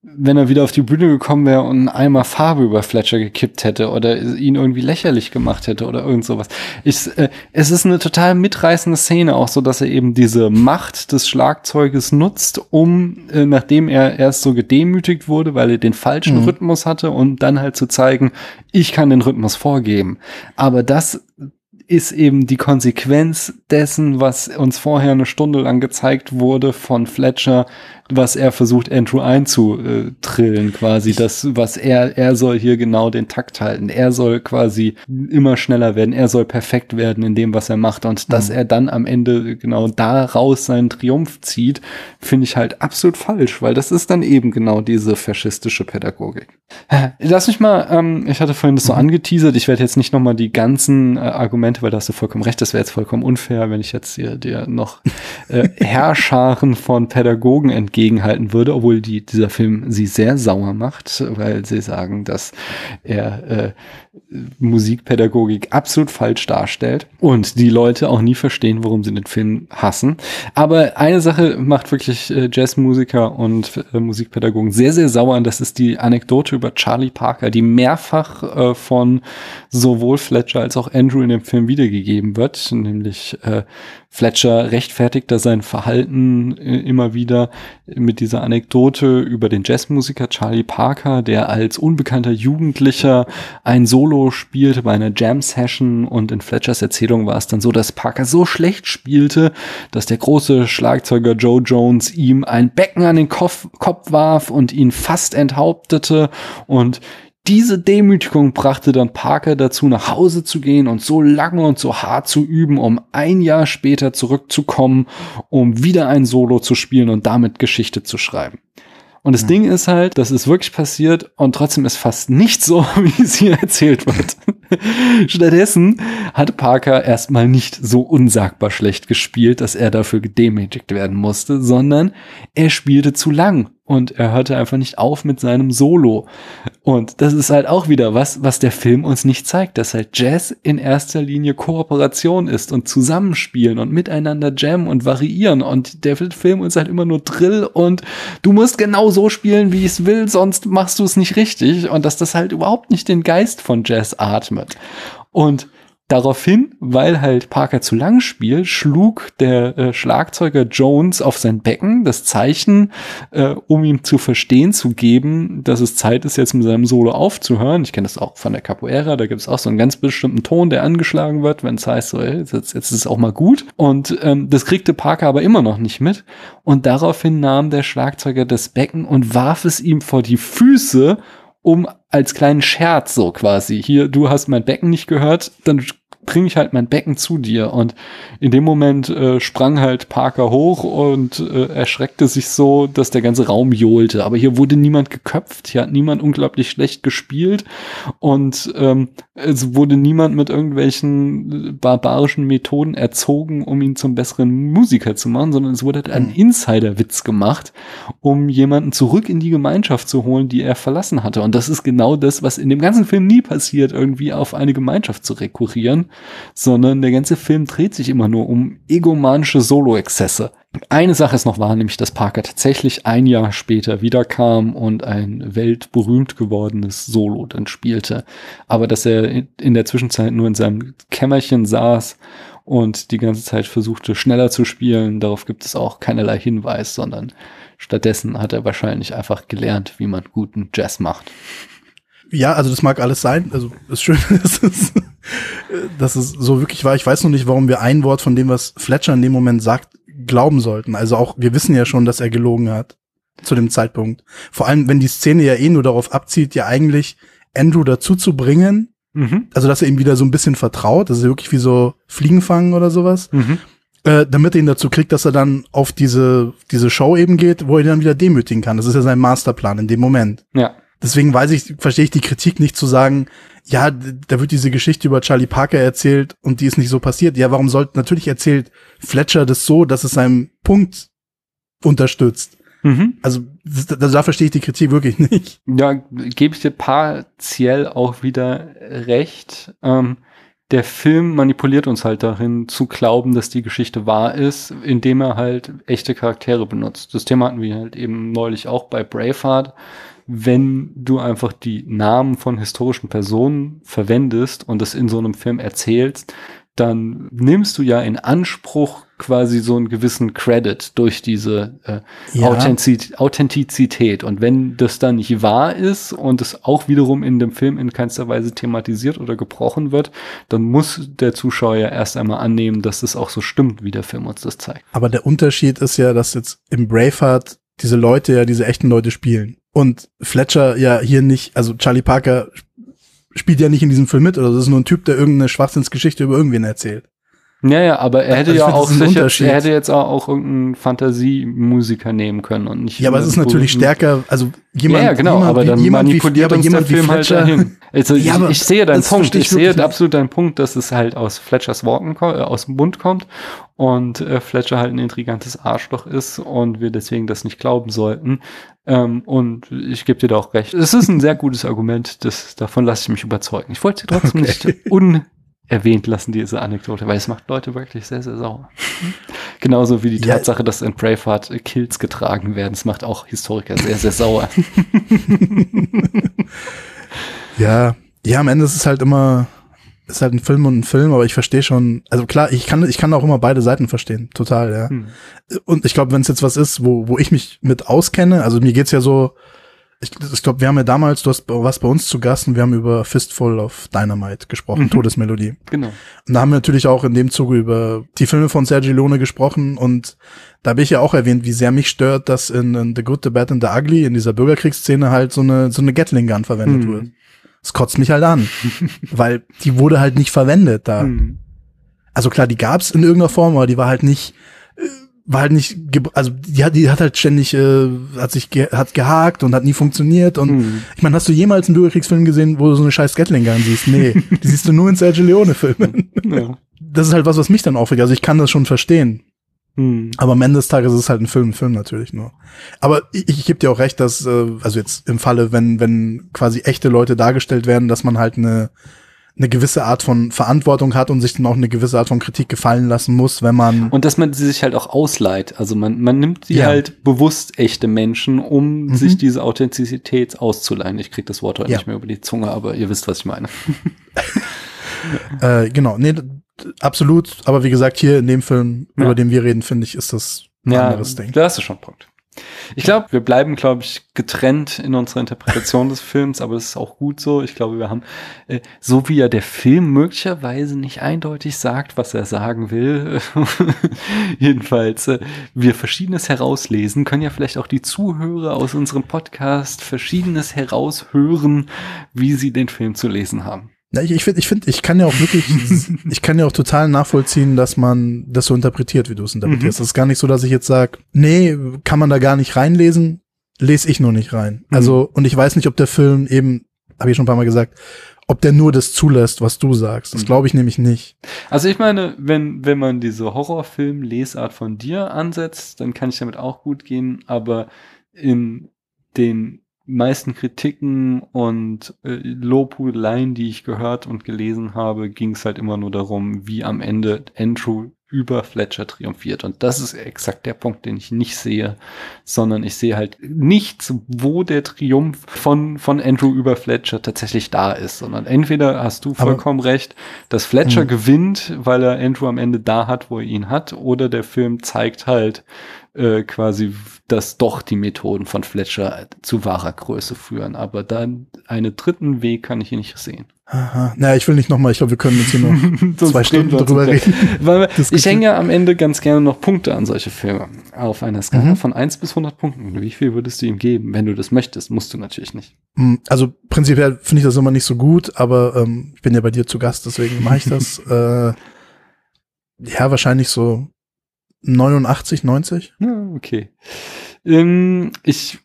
wenn er wieder auf die Bühne gekommen wäre und einmal Farbe über Fletcher gekippt hätte oder ihn irgendwie lächerlich gemacht hätte oder irgend sowas. Ich, äh, es ist eine total mitreißende Szene, auch so, dass er eben diese Macht des Schlagzeuges nutzt, um, äh, nachdem er erst so gedemütigt wurde, weil er den falschen mhm. Rhythmus hatte und dann halt zu zeigen, ich kann den Rhythmus vorgeben. Aber das ist eben die Konsequenz dessen, was uns vorher eine Stunde lang gezeigt wurde von Fletcher, was er versucht, Andrew einzutrillen, quasi. Das, was er, er soll hier genau den Takt halten. Er soll quasi immer schneller werden. Er soll perfekt werden in dem, was er macht. Und dass mhm. er dann am Ende genau daraus seinen Triumph zieht, finde ich halt absolut falsch, weil das ist dann eben genau diese faschistische Pädagogik. Lass mich mal, ähm, ich hatte vorhin das so mhm. angeteasert, ich werde jetzt nicht nochmal die ganzen äh, Argumente, weil da hast du vollkommen recht, das wäre jetzt vollkommen unfair, wenn ich jetzt dir, dir noch äh, Herrscharen von Pädagogen entgegen entgegenhalten würde, obwohl die, dieser Film sie sehr sauer macht, weil sie sagen, dass er äh, Musikpädagogik absolut falsch darstellt und die Leute auch nie verstehen, warum sie den Film hassen. Aber eine Sache macht wirklich äh, Jazzmusiker und äh, Musikpädagogen sehr, sehr sauer und das ist die Anekdote über Charlie Parker, die mehrfach äh, von sowohl Fletcher als auch Andrew in dem Film wiedergegeben wird, nämlich äh, Fletcher rechtfertigt da sein Verhalten äh, immer wieder mit dieser Anekdote über den Jazzmusiker Charlie Parker, der als unbekannter Jugendlicher ein Solo spielte bei einer Jam-Session. Und in Fletchers Erzählung war es dann so, dass Parker so schlecht spielte, dass der große Schlagzeuger Joe Jones ihm ein Becken an den Kopf, Kopf warf und ihn fast enthauptete. Und diese Demütigung brachte dann Parker dazu, nach Hause zu gehen und so lange und so hart zu üben, um ein Jahr später zurückzukommen, um wieder ein Solo zu spielen und damit Geschichte zu schreiben. Und das mhm. Ding ist halt, das ist wirklich passiert und trotzdem ist fast nicht so, wie es hier erzählt wird. Stattdessen hat Parker erstmal nicht so unsagbar schlecht gespielt, dass er dafür gedemütigt werden musste, sondern er spielte zu lang und er hörte einfach nicht auf mit seinem Solo. Und das ist halt auch wieder was, was der Film uns nicht zeigt, dass halt Jazz in erster Linie Kooperation ist und Zusammenspielen und miteinander jammen und variieren. Und der Film uns halt immer nur Drill und du musst genau so spielen, wie ich es will, sonst machst du es nicht richtig. Und dass das halt überhaupt nicht den Geist von Jazz atmet. Und Daraufhin, weil halt Parker zu lang spielt, schlug der äh, Schlagzeuger Jones auf sein Becken, das Zeichen, äh, um ihm zu verstehen zu geben, dass es Zeit ist, jetzt mit seinem Solo aufzuhören. Ich kenne das auch von der Capoeira, da gibt es auch so einen ganz bestimmten Ton, der angeschlagen wird, wenn es heißt, so, ey, jetzt, jetzt ist es auch mal gut. Und ähm, das kriegte Parker aber immer noch nicht mit. Und daraufhin nahm der Schlagzeuger das Becken und warf es ihm vor die Füße um als kleinen Scherz so quasi, hier, du hast mein Becken nicht gehört, dann bringe ich halt mein Becken zu dir. Und in dem Moment äh, sprang halt Parker hoch und äh, erschreckte sich so, dass der ganze Raum johlte. Aber hier wurde niemand geköpft, hier hat niemand unglaublich schlecht gespielt und ähm, es wurde niemand mit irgendwelchen barbarischen Methoden erzogen, um ihn zum besseren Musiker zu machen, sondern es wurde halt ein mhm. Insider-Witz gemacht, um jemanden zurück in die Gemeinschaft zu holen, die er verlassen hatte. Und das ist genau das, was in dem ganzen Film nie passiert, irgendwie auf eine Gemeinschaft zu rekurrieren, sondern der ganze Film dreht sich immer nur um egomanische Solo-Exzesse. Eine Sache ist noch wahr, nämlich dass Parker tatsächlich ein Jahr später wiederkam und ein weltberühmt gewordenes Solo dann spielte. Aber dass er in der Zwischenzeit nur in seinem Kämmerchen saß und die ganze Zeit versuchte schneller zu spielen, darauf gibt es auch keinerlei Hinweis, sondern stattdessen hat er wahrscheinlich einfach gelernt, wie man guten Jazz macht. Ja, also das mag alles sein. Also ist schön, dass es, dass es so wirklich war. Ich weiß noch nicht, warum wir ein Wort von dem, was Fletcher in dem Moment sagt, glauben sollten. Also auch, wir wissen ja schon, dass er gelogen hat zu dem Zeitpunkt. Vor allem, wenn die Szene ja eh nur darauf abzielt, ja eigentlich Andrew dazu zu bringen, mhm. also dass er ihm wieder so ein bisschen vertraut, das ist wirklich wie so Fliegen fangen oder sowas, mhm. äh, damit er ihn dazu kriegt, dass er dann auf diese, diese Show eben geht, wo er ihn dann wieder demütigen kann. Das ist ja sein Masterplan in dem Moment. Ja. Deswegen weiß ich, verstehe ich die Kritik nicht zu sagen, ja, da wird diese Geschichte über Charlie Parker erzählt und die ist nicht so passiert. Ja, warum sollte, natürlich erzählt Fletcher das so, dass es seinen Punkt unterstützt. Mhm. Also da, da verstehe ich die Kritik wirklich nicht. Ja, gebe ich dir partiell auch wieder recht. Ähm, der Film manipuliert uns halt darin, zu glauben, dass die Geschichte wahr ist, indem er halt echte Charaktere benutzt. Das Thema hatten wir halt eben neulich auch bei Braveheart wenn du einfach die Namen von historischen Personen verwendest und das in so einem Film erzählst, dann nimmst du ja in Anspruch quasi so einen gewissen Credit durch diese äh, ja. Authentizität, Authentizität. Und wenn das dann nicht wahr ist und es auch wiederum in dem Film in keinster Weise thematisiert oder gebrochen wird, dann muss der Zuschauer ja erst einmal annehmen, dass es auch so stimmt, wie der Film uns das zeigt. Aber der Unterschied ist ja, dass jetzt im Braveheart diese Leute ja diese echten Leute spielen. Und Fletcher ja hier nicht, also Charlie Parker spielt ja nicht in diesem Film mit, oder das ist nur ein Typ, der irgendeine Schwachsinnsgeschichte über irgendwen erzählt. Ja, ja, aber er hätte also ja auch sicher, er hätte jetzt auch, auch irgendeinen Fantasiemusiker nehmen können und nicht. Ja, aber es ist natürlich stärker, also jemand, ja, ja genau, jemand, aber dann jemand manipuliert wie, uns jemand der Film halt dahin. Also ja, ich, ich, sehe deinen Punkt, ich, ich sehe absolut deinen Punkt, dass es halt aus Fletchers Worten äh, aus dem Mund kommt und äh, Fletcher halt ein intrigantes Arschloch ist und wir deswegen das nicht glauben sollten. Ähm, und ich gebe dir da auch recht. Es ist ein sehr gutes Argument, das, davon lasse ich mich überzeugen. Ich wollte trotzdem okay. nicht unerwähnt lassen, diese Anekdote, weil es macht Leute wirklich sehr, sehr sauer. Genauso wie die ja. Tatsache, dass in Braveheart Kills getragen werden. Es macht auch Historiker sehr, sehr sauer. ja, ja, am Ende ist es halt immer, ist halt ein Film und ein Film, aber ich verstehe schon, also klar, ich kann, ich kann auch immer beide Seiten verstehen, total, ja. Hm. Und ich glaube, wenn es jetzt was ist, wo, wo ich mich mit auskenne, also mir geht's ja so, ich, ich glaube, wir haben ja damals, du hast was bei uns zu Gast und wir haben über Fistful of Dynamite gesprochen, mhm. Todesmelodie. Genau. Und da haben wir natürlich auch in dem Zuge über die Filme von Sergio Leone gesprochen und da habe ich ja auch erwähnt, wie sehr mich stört, dass in, in The Good, The Bad and The Ugly, in dieser Bürgerkriegsszene halt so eine, so eine Gatling Gun verwendet mhm. wird. Das kotzt mich halt an, weil die wurde halt nicht verwendet da. Mhm. Also klar, die gab's in irgendeiner Form, aber die war halt nicht war halt nicht, also die hat, die hat halt ständig, äh, hat sich ge hat gehakt und hat nie funktioniert. Und hm. ich meine, hast du jemals einen Bürgerkriegsfilm gesehen, wo du so eine scheiß Gatling Gun siehst? Nee, die siehst du nur in Sergio Leone-Filmen. Ja. Das ist halt was, was mich dann aufregt. Also ich kann das schon verstehen. Hm. Aber am Ende des Tages ist es halt ein Film, ein Film natürlich nur. Aber ich, ich gebe dir auch recht, dass, äh, also jetzt im Falle, wenn, wenn quasi echte Leute dargestellt werden, dass man halt eine eine gewisse Art von Verantwortung hat und sich dann auch eine gewisse Art von Kritik gefallen lassen muss, wenn man. Und dass man sie sich halt auch ausleiht. Also man, man nimmt sie ja. halt bewusst echte Menschen, um mhm. sich diese Authentizität auszuleihen. Ich krieg das Wort heute ja. nicht mehr über die Zunge, aber ihr wisst, was ich meine. äh, genau, nee, absolut. Aber wie gesagt, hier in dem Film, ja. über den wir reden, finde ich, ist das ein anderes Ding. Da hast du schon einen Punkt. Ich glaube, wir bleiben, glaube ich, getrennt in unserer Interpretation des Films, aber es ist auch gut so. Ich glaube, wir haben, äh, so wie ja der Film möglicherweise nicht eindeutig sagt, was er sagen will, jedenfalls äh, wir Verschiedenes herauslesen, können ja vielleicht auch die Zuhörer aus unserem Podcast Verschiedenes heraushören, wie sie den Film zu lesen haben. Ja, ich, ich finde, ich finde, ich kann ja auch wirklich, ich kann ja auch total nachvollziehen, dass man das so interpretiert, wie du es interpretierst. Mhm. Das ist gar nicht so, dass ich jetzt sage, nee, kann man da gar nicht reinlesen, lese ich nur nicht rein. Mhm. Also, und ich weiß nicht, ob der Film eben, habe ich schon ein paar Mal gesagt, ob der nur das zulässt, was du sagst. Das mhm. glaube ich nämlich nicht. Also ich meine, wenn, wenn man diese Horrorfilm-Lesart von dir ansetzt, dann kann ich damit auch gut gehen, aber in den meisten Kritiken und äh, Lobhudeleien, die ich gehört und gelesen habe, ging es halt immer nur darum, wie am Ende Andrew über Fletcher triumphiert. Und das ist exakt der Punkt, den ich nicht sehe, sondern ich sehe halt nichts, wo der Triumph von, von Andrew über Fletcher tatsächlich da ist, sondern entweder hast du vollkommen Aber, recht, dass Fletcher mh. gewinnt, weil er Andrew am Ende da hat, wo er ihn hat, oder der Film zeigt halt, äh, quasi, dass doch die Methoden von Fletcher zu wahrer Größe führen. Aber dann einen dritten Weg kann ich hier nicht sehen. Aha. Naja, ich will nicht nochmal, ich glaube, wir können jetzt hier noch zwei Stunden drüber reden. Weil ich hänge ja am Ende ganz gerne noch Punkte an solche Filme. Auf einer Skala mhm. von eins bis 100 Punkten. Wie viel würdest du ihm geben? Wenn du das möchtest, musst du natürlich nicht. Hm, also prinzipiell finde ich das immer nicht so gut, aber ähm, ich bin ja bei dir zu Gast, deswegen mache ich das. äh, ja, wahrscheinlich so 89, 90? Ja, okay. Ähm, ich,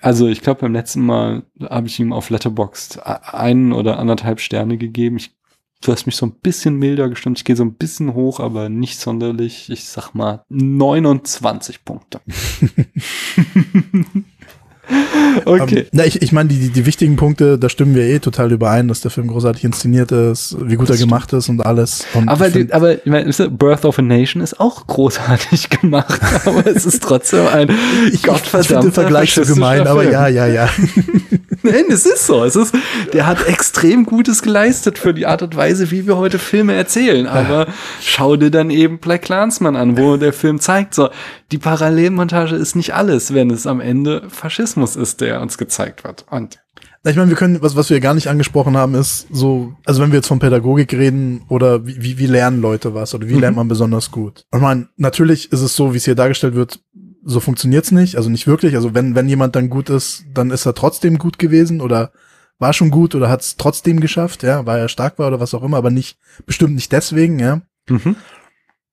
also ich glaube beim letzten Mal habe ich ihm auf Letterboxd einen oder anderthalb Sterne gegeben. Ich, du hast mich so ein bisschen milder gestimmt. Ich gehe so ein bisschen hoch, aber nicht sonderlich. Ich sag mal 29 Punkte. okay. Um, na, ich, ich meine, die, die, die wichtigen Punkte, da stimmen wir eh total überein, dass der Film großartig inszeniert ist, wie gut das er gemacht ist und alles. Und aber, die, aber ich meine, Birth of a Nation ist auch großartig gemacht, aber es ist trotzdem ein ich, gottverdammter Ich finde den Vergleich so gemein, aber ja, ja, ja. Nein, es ist so. Es ist, der hat extrem Gutes geleistet für die Art und Weise, wie wir heute Filme erzählen. Aber schau dir dann eben Black Clansman an, wo der Film zeigt, so, die Parallelmontage ist nicht alles, wenn es am Ende Faschismus ist, der uns gezeigt wird. Und ich meine, wir können, was, was wir gar nicht angesprochen haben, ist so, also wenn wir jetzt von Pädagogik reden oder wie, wie, wie lernen Leute was oder wie mhm. lernt man besonders gut? Ich meine, natürlich ist es so, wie es hier dargestellt wird, so funktioniert's nicht, also nicht wirklich. Also wenn, wenn jemand dann gut ist, dann ist er trotzdem gut gewesen oder war schon gut oder hat es trotzdem geschafft, ja, weil er stark war oder was auch immer, aber nicht, bestimmt nicht deswegen, ja. Mhm.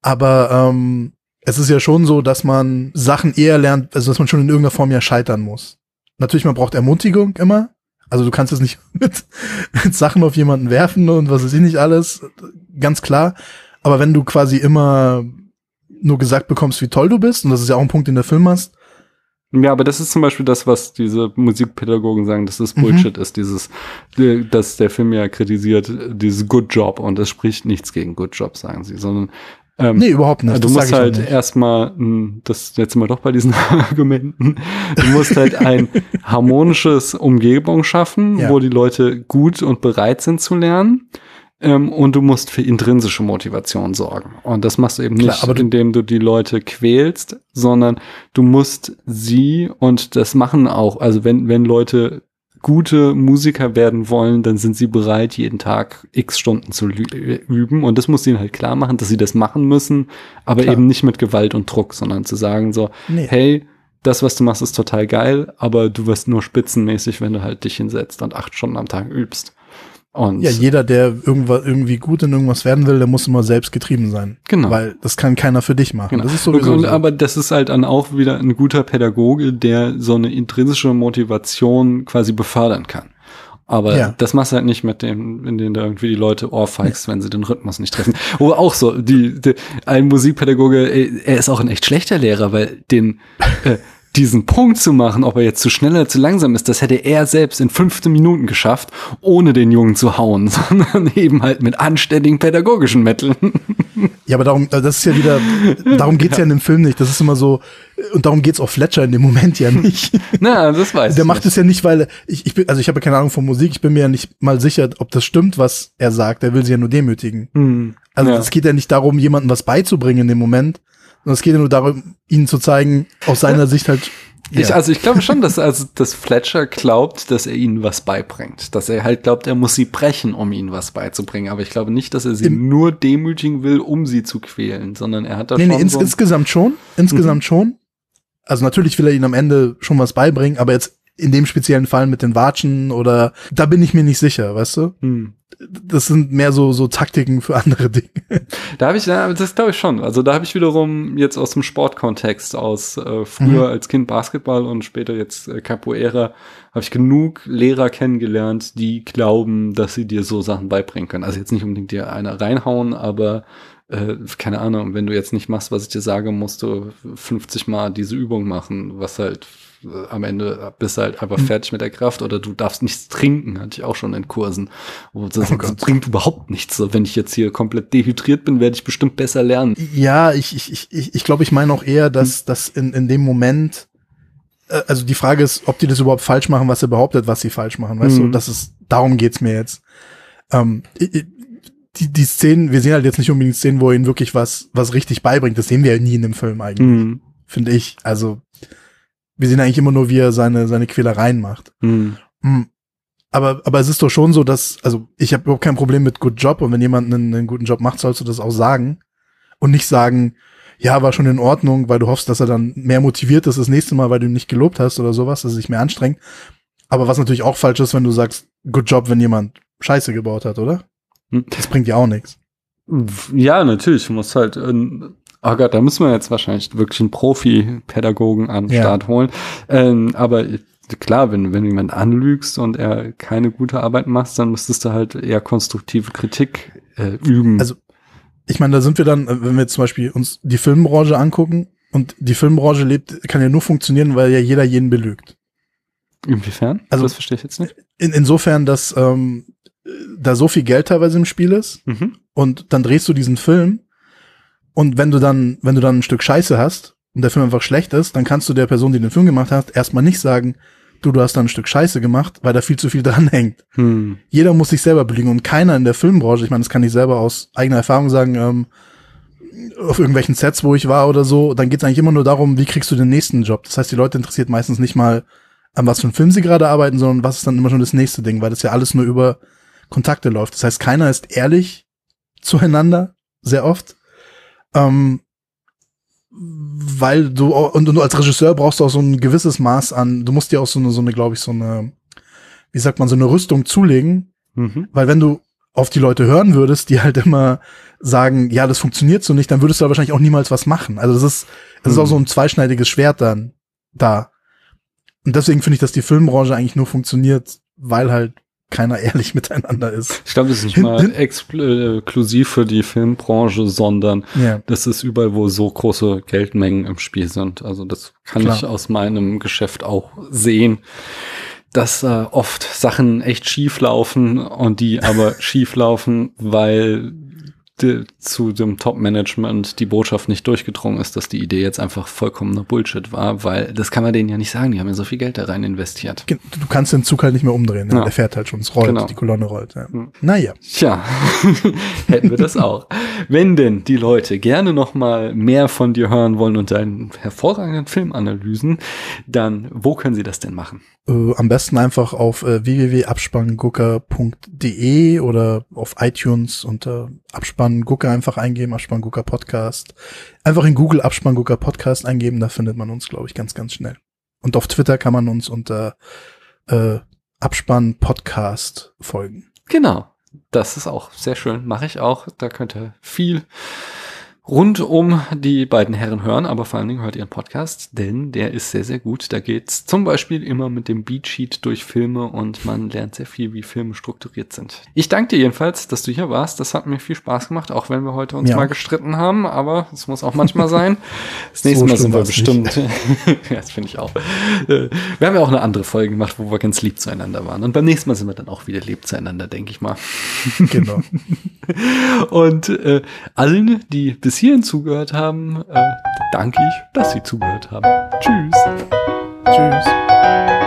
Aber ähm, es ist ja schon so, dass man Sachen eher lernt, also dass man schon in irgendeiner Form ja scheitern muss. Natürlich, man braucht Ermutigung immer. Also du kannst es nicht mit, mit Sachen auf jemanden werfen und was weiß ich nicht alles, ganz klar. Aber wenn du quasi immer nur gesagt bekommst, wie toll du bist, und das ist ja auch ein Punkt, den der Film hast. Ja, aber das ist zum Beispiel das, was diese Musikpädagogen sagen, dass das mhm. Bullshit mhm. ist, dieses, dass der Film ja kritisiert, dieses Good Job, und das spricht nichts gegen Good Job, sagen sie, sondern ähm, nee, überhaupt nicht. Du das musst halt erstmal, hm, das jetzt mal doch bei diesen Argumenten, du musst halt ein harmonisches Umgebung schaffen, ja. wo die Leute gut und bereit sind zu lernen. Ähm, und du musst für intrinsische Motivation sorgen. Und das machst du eben Klar, nicht, indem du die Leute quälst, sondern du musst sie, und das machen auch, also wenn, wenn Leute gute Musiker werden wollen, dann sind sie bereit, jeden Tag x Stunden zu üben. Und das muss ihnen halt klar machen, dass sie das machen müssen, aber klar. eben nicht mit Gewalt und Druck, sondern zu sagen so, nee. hey, das, was du machst, ist total geil, aber du wirst nur spitzenmäßig, wenn du halt dich hinsetzt und acht Stunden am Tag übst. Und ja, jeder, der irgendwas, irgendwie gut in irgendwas werden will, der muss immer selbst getrieben sein. Genau. Weil das kann keiner für dich machen. Genau. Das ist sowieso und, so. Aber das ist halt dann auch wieder ein guter Pädagoge, der so eine intrinsische Motivation quasi befördern kann. Aber ja. das machst du halt nicht mit dem, in denen da irgendwie die Leute ohrfeigst, wenn sie den Rhythmus nicht treffen. Oder auch so, die, die ein Musikpädagoge, er ist auch ein echt schlechter Lehrer, weil den, äh, diesen Punkt zu machen, ob er jetzt zu schnell oder zu langsam ist, das hätte er selbst in 15 Minuten geschafft, ohne den Jungen zu hauen, sondern eben halt mit anständigen pädagogischen Mitteln. Ja, aber darum, das ist ja wieder, darum geht's ja. ja in dem Film nicht. Das ist immer so, und darum geht's auch Fletcher in dem Moment ja nicht. Na, das weiß Der macht es ja nicht, weil ich, ich bin, also ich habe ja keine Ahnung von Musik, ich bin mir ja nicht mal sicher, ob das stimmt, was er sagt. Er will sie ja nur demütigen. Mhm. Also es geht ja nicht darum, jemandem was beizubringen in dem Moment, und es geht ja nur darum, ihnen zu zeigen, aus seiner Sicht halt. Ja. Ich, also ich glaube schon, dass, also, dass Fletcher glaubt, dass er ihnen was beibringt. Dass er halt glaubt, er muss sie brechen, um ihnen was beizubringen. Aber ich glaube nicht, dass er sie Im, nur demütigen will, um sie zu quälen, sondern er hat da nee, schon. Nee, ins, so insgesamt schon. Insgesamt mhm. schon. Also natürlich will er ihnen am Ende schon was beibringen, aber jetzt in dem speziellen Fall mit den Watschen oder da bin ich mir nicht sicher, weißt du? Hm. Das sind mehr so so Taktiken für andere Dinge. Da habe ich, das glaube ich schon. Also da habe ich wiederum jetzt aus dem Sportkontext aus äh, früher mhm. als Kind Basketball und später jetzt äh, Capoeira habe ich genug Lehrer kennengelernt, die glauben, dass sie dir so Sachen beibringen können. Also jetzt nicht unbedingt dir einer reinhauen, aber äh, keine Ahnung, wenn du jetzt nicht machst, was ich dir sage, musst du 50 Mal diese Übung machen, was halt am Ende bist du halt einfach mhm. fertig mit der Kraft oder du darfst nichts trinken, hatte ich auch schon in Kursen. Wo das, oh das bringt überhaupt nichts. So, wenn ich jetzt hier komplett dehydriert bin, werde ich bestimmt besser lernen. Ja, ich, ich, ich, ich glaube, ich meine auch eher, dass, mhm. dass in, in dem Moment, äh, also die Frage ist, ob die das überhaupt falsch machen, was er behauptet, was sie falsch machen, weißt mhm. du? Das ist, darum geht's mir jetzt. Ähm, die, die Szenen, wir sehen halt jetzt nicht unbedingt Szenen, wo er ihnen wirklich was, was richtig beibringt. Das sehen wir ja nie in dem Film eigentlich. Mhm. Finde ich. Also, wir sehen eigentlich immer nur, wie er seine, seine Quälereien macht. Mhm. Aber, aber es ist doch schon so, dass, also ich habe überhaupt kein Problem mit Good Job und wenn jemand einen, einen guten Job macht, sollst du das auch sagen. Und nicht sagen, ja, war schon in Ordnung, weil du hoffst, dass er dann mehr motiviert ist das nächste Mal, weil du ihn nicht gelobt hast oder sowas, dass er sich mehr anstrengt. Aber was natürlich auch falsch ist, wenn du sagst, Good Job, wenn jemand Scheiße gebaut hat, oder? Hm. Das bringt ja auch nichts. Ja, natürlich. Du musst halt, ähm, oh Gott, da müssen wir jetzt wahrscheinlich wirklich einen Profi-Pädagogen an den ja. Start holen. Ähm, aber klar, wenn, wenn jemand anlügst und er keine gute Arbeit macht, dann müsstest du halt eher konstruktive Kritik äh, üben. Also, ich meine, da sind wir dann, wenn wir zum Beispiel uns die Filmbranche angucken und die Filmbranche lebt, kann ja nur funktionieren, weil ja jeder jeden belügt. Inwiefern? Also, das verstehe ich jetzt nicht. In, insofern, dass ähm, da so viel Geld teilweise im Spiel ist mhm. und dann drehst du diesen Film und wenn du dann, wenn du dann ein Stück Scheiße hast und der Film einfach schlecht ist, dann kannst du der Person, die den Film gemacht hat, erstmal nicht sagen, du, du hast da ein Stück Scheiße gemacht, weil da viel zu viel dran hängt. Hm. Jeder muss sich selber belügen und keiner in der Filmbranche, ich meine, das kann ich selber aus eigener Erfahrung sagen, ähm, auf irgendwelchen Sets, wo ich war oder so, dann geht es eigentlich immer nur darum, wie kriegst du den nächsten Job. Das heißt, die Leute interessiert meistens nicht mal, an was für einen Film sie gerade arbeiten, sondern was ist dann immer schon das nächste Ding, weil das ja alles nur über Kontakte läuft. Das heißt, keiner ist ehrlich zueinander, sehr oft. Ähm, weil du, und du als Regisseur brauchst du auch so ein gewisses Maß an, du musst dir auch so eine, so eine, glaube ich, so eine, wie sagt man, so eine Rüstung zulegen. Mhm. Weil wenn du auf die Leute hören würdest, die halt immer sagen, ja, das funktioniert so nicht, dann würdest du da wahrscheinlich auch niemals was machen. Also das ist, das mhm. ist auch so ein zweischneidiges Schwert dann da. Und deswegen finde ich, dass die Filmbranche eigentlich nur funktioniert, weil halt keiner ehrlich miteinander ist. Ich glaube, das ist nicht mal exklusiv für die Filmbranche, sondern ja. das ist überall, wo so große Geldmengen im Spiel sind. Also das kann Klar. ich aus meinem Geschäft auch sehen, dass äh, oft Sachen echt schief laufen und die aber schief laufen, weil zu dem Top-Management die Botschaft nicht durchgedrungen ist, dass die Idee jetzt einfach vollkommener Bullshit war, weil das kann man denen ja nicht sagen, die haben ja so viel Geld da rein investiert. Du kannst den Zug halt nicht mehr umdrehen, ne? ja. der fährt halt schon, es rollt, genau. die Kolonne rollt. Ja. Hm. Naja. Tja, hätten wir das auch. Wenn denn die Leute gerne noch mal mehr von dir hören wollen und deinen hervorragenden Filmanalysen, dann wo können sie das denn machen? Äh, am besten einfach auf äh, www.abspanngucker.de oder auf iTunes unter Abspanngucker einfach eingeben, Abspanngucker Podcast. Einfach in Google Abspanngucker Podcast eingeben, da findet man uns, glaube ich, ganz, ganz schnell. Und auf Twitter kann man uns unter äh, Abspann Podcast folgen. Genau. Das ist auch sehr schön. Mache ich auch. Da könnt ihr viel rund um die beiden Herren hören, aber vor allen Dingen hört ihren Podcast, denn der ist sehr, sehr gut. Da geht's zum Beispiel immer mit dem Beatsheet durch Filme und man lernt sehr viel, wie Filme strukturiert sind. Ich danke dir jedenfalls, dass du hier warst. Das hat mir viel Spaß gemacht, auch wenn wir heute uns ja. mal gestritten haben, aber es muss auch manchmal sein. Das nächste so Mal sind wir bestimmt. ja, das finde ich auch. Äh, wir haben ja auch eine andere Folge gemacht, wo wir ganz lieb zueinander waren. Und beim nächsten Mal sind wir dann auch wieder lieb zueinander, denke ich mal. Genau. und äh, allen, die bis hierhin zugehört haben, äh, danke ich, dass Sie zugehört haben. Tschüss. Tschüss.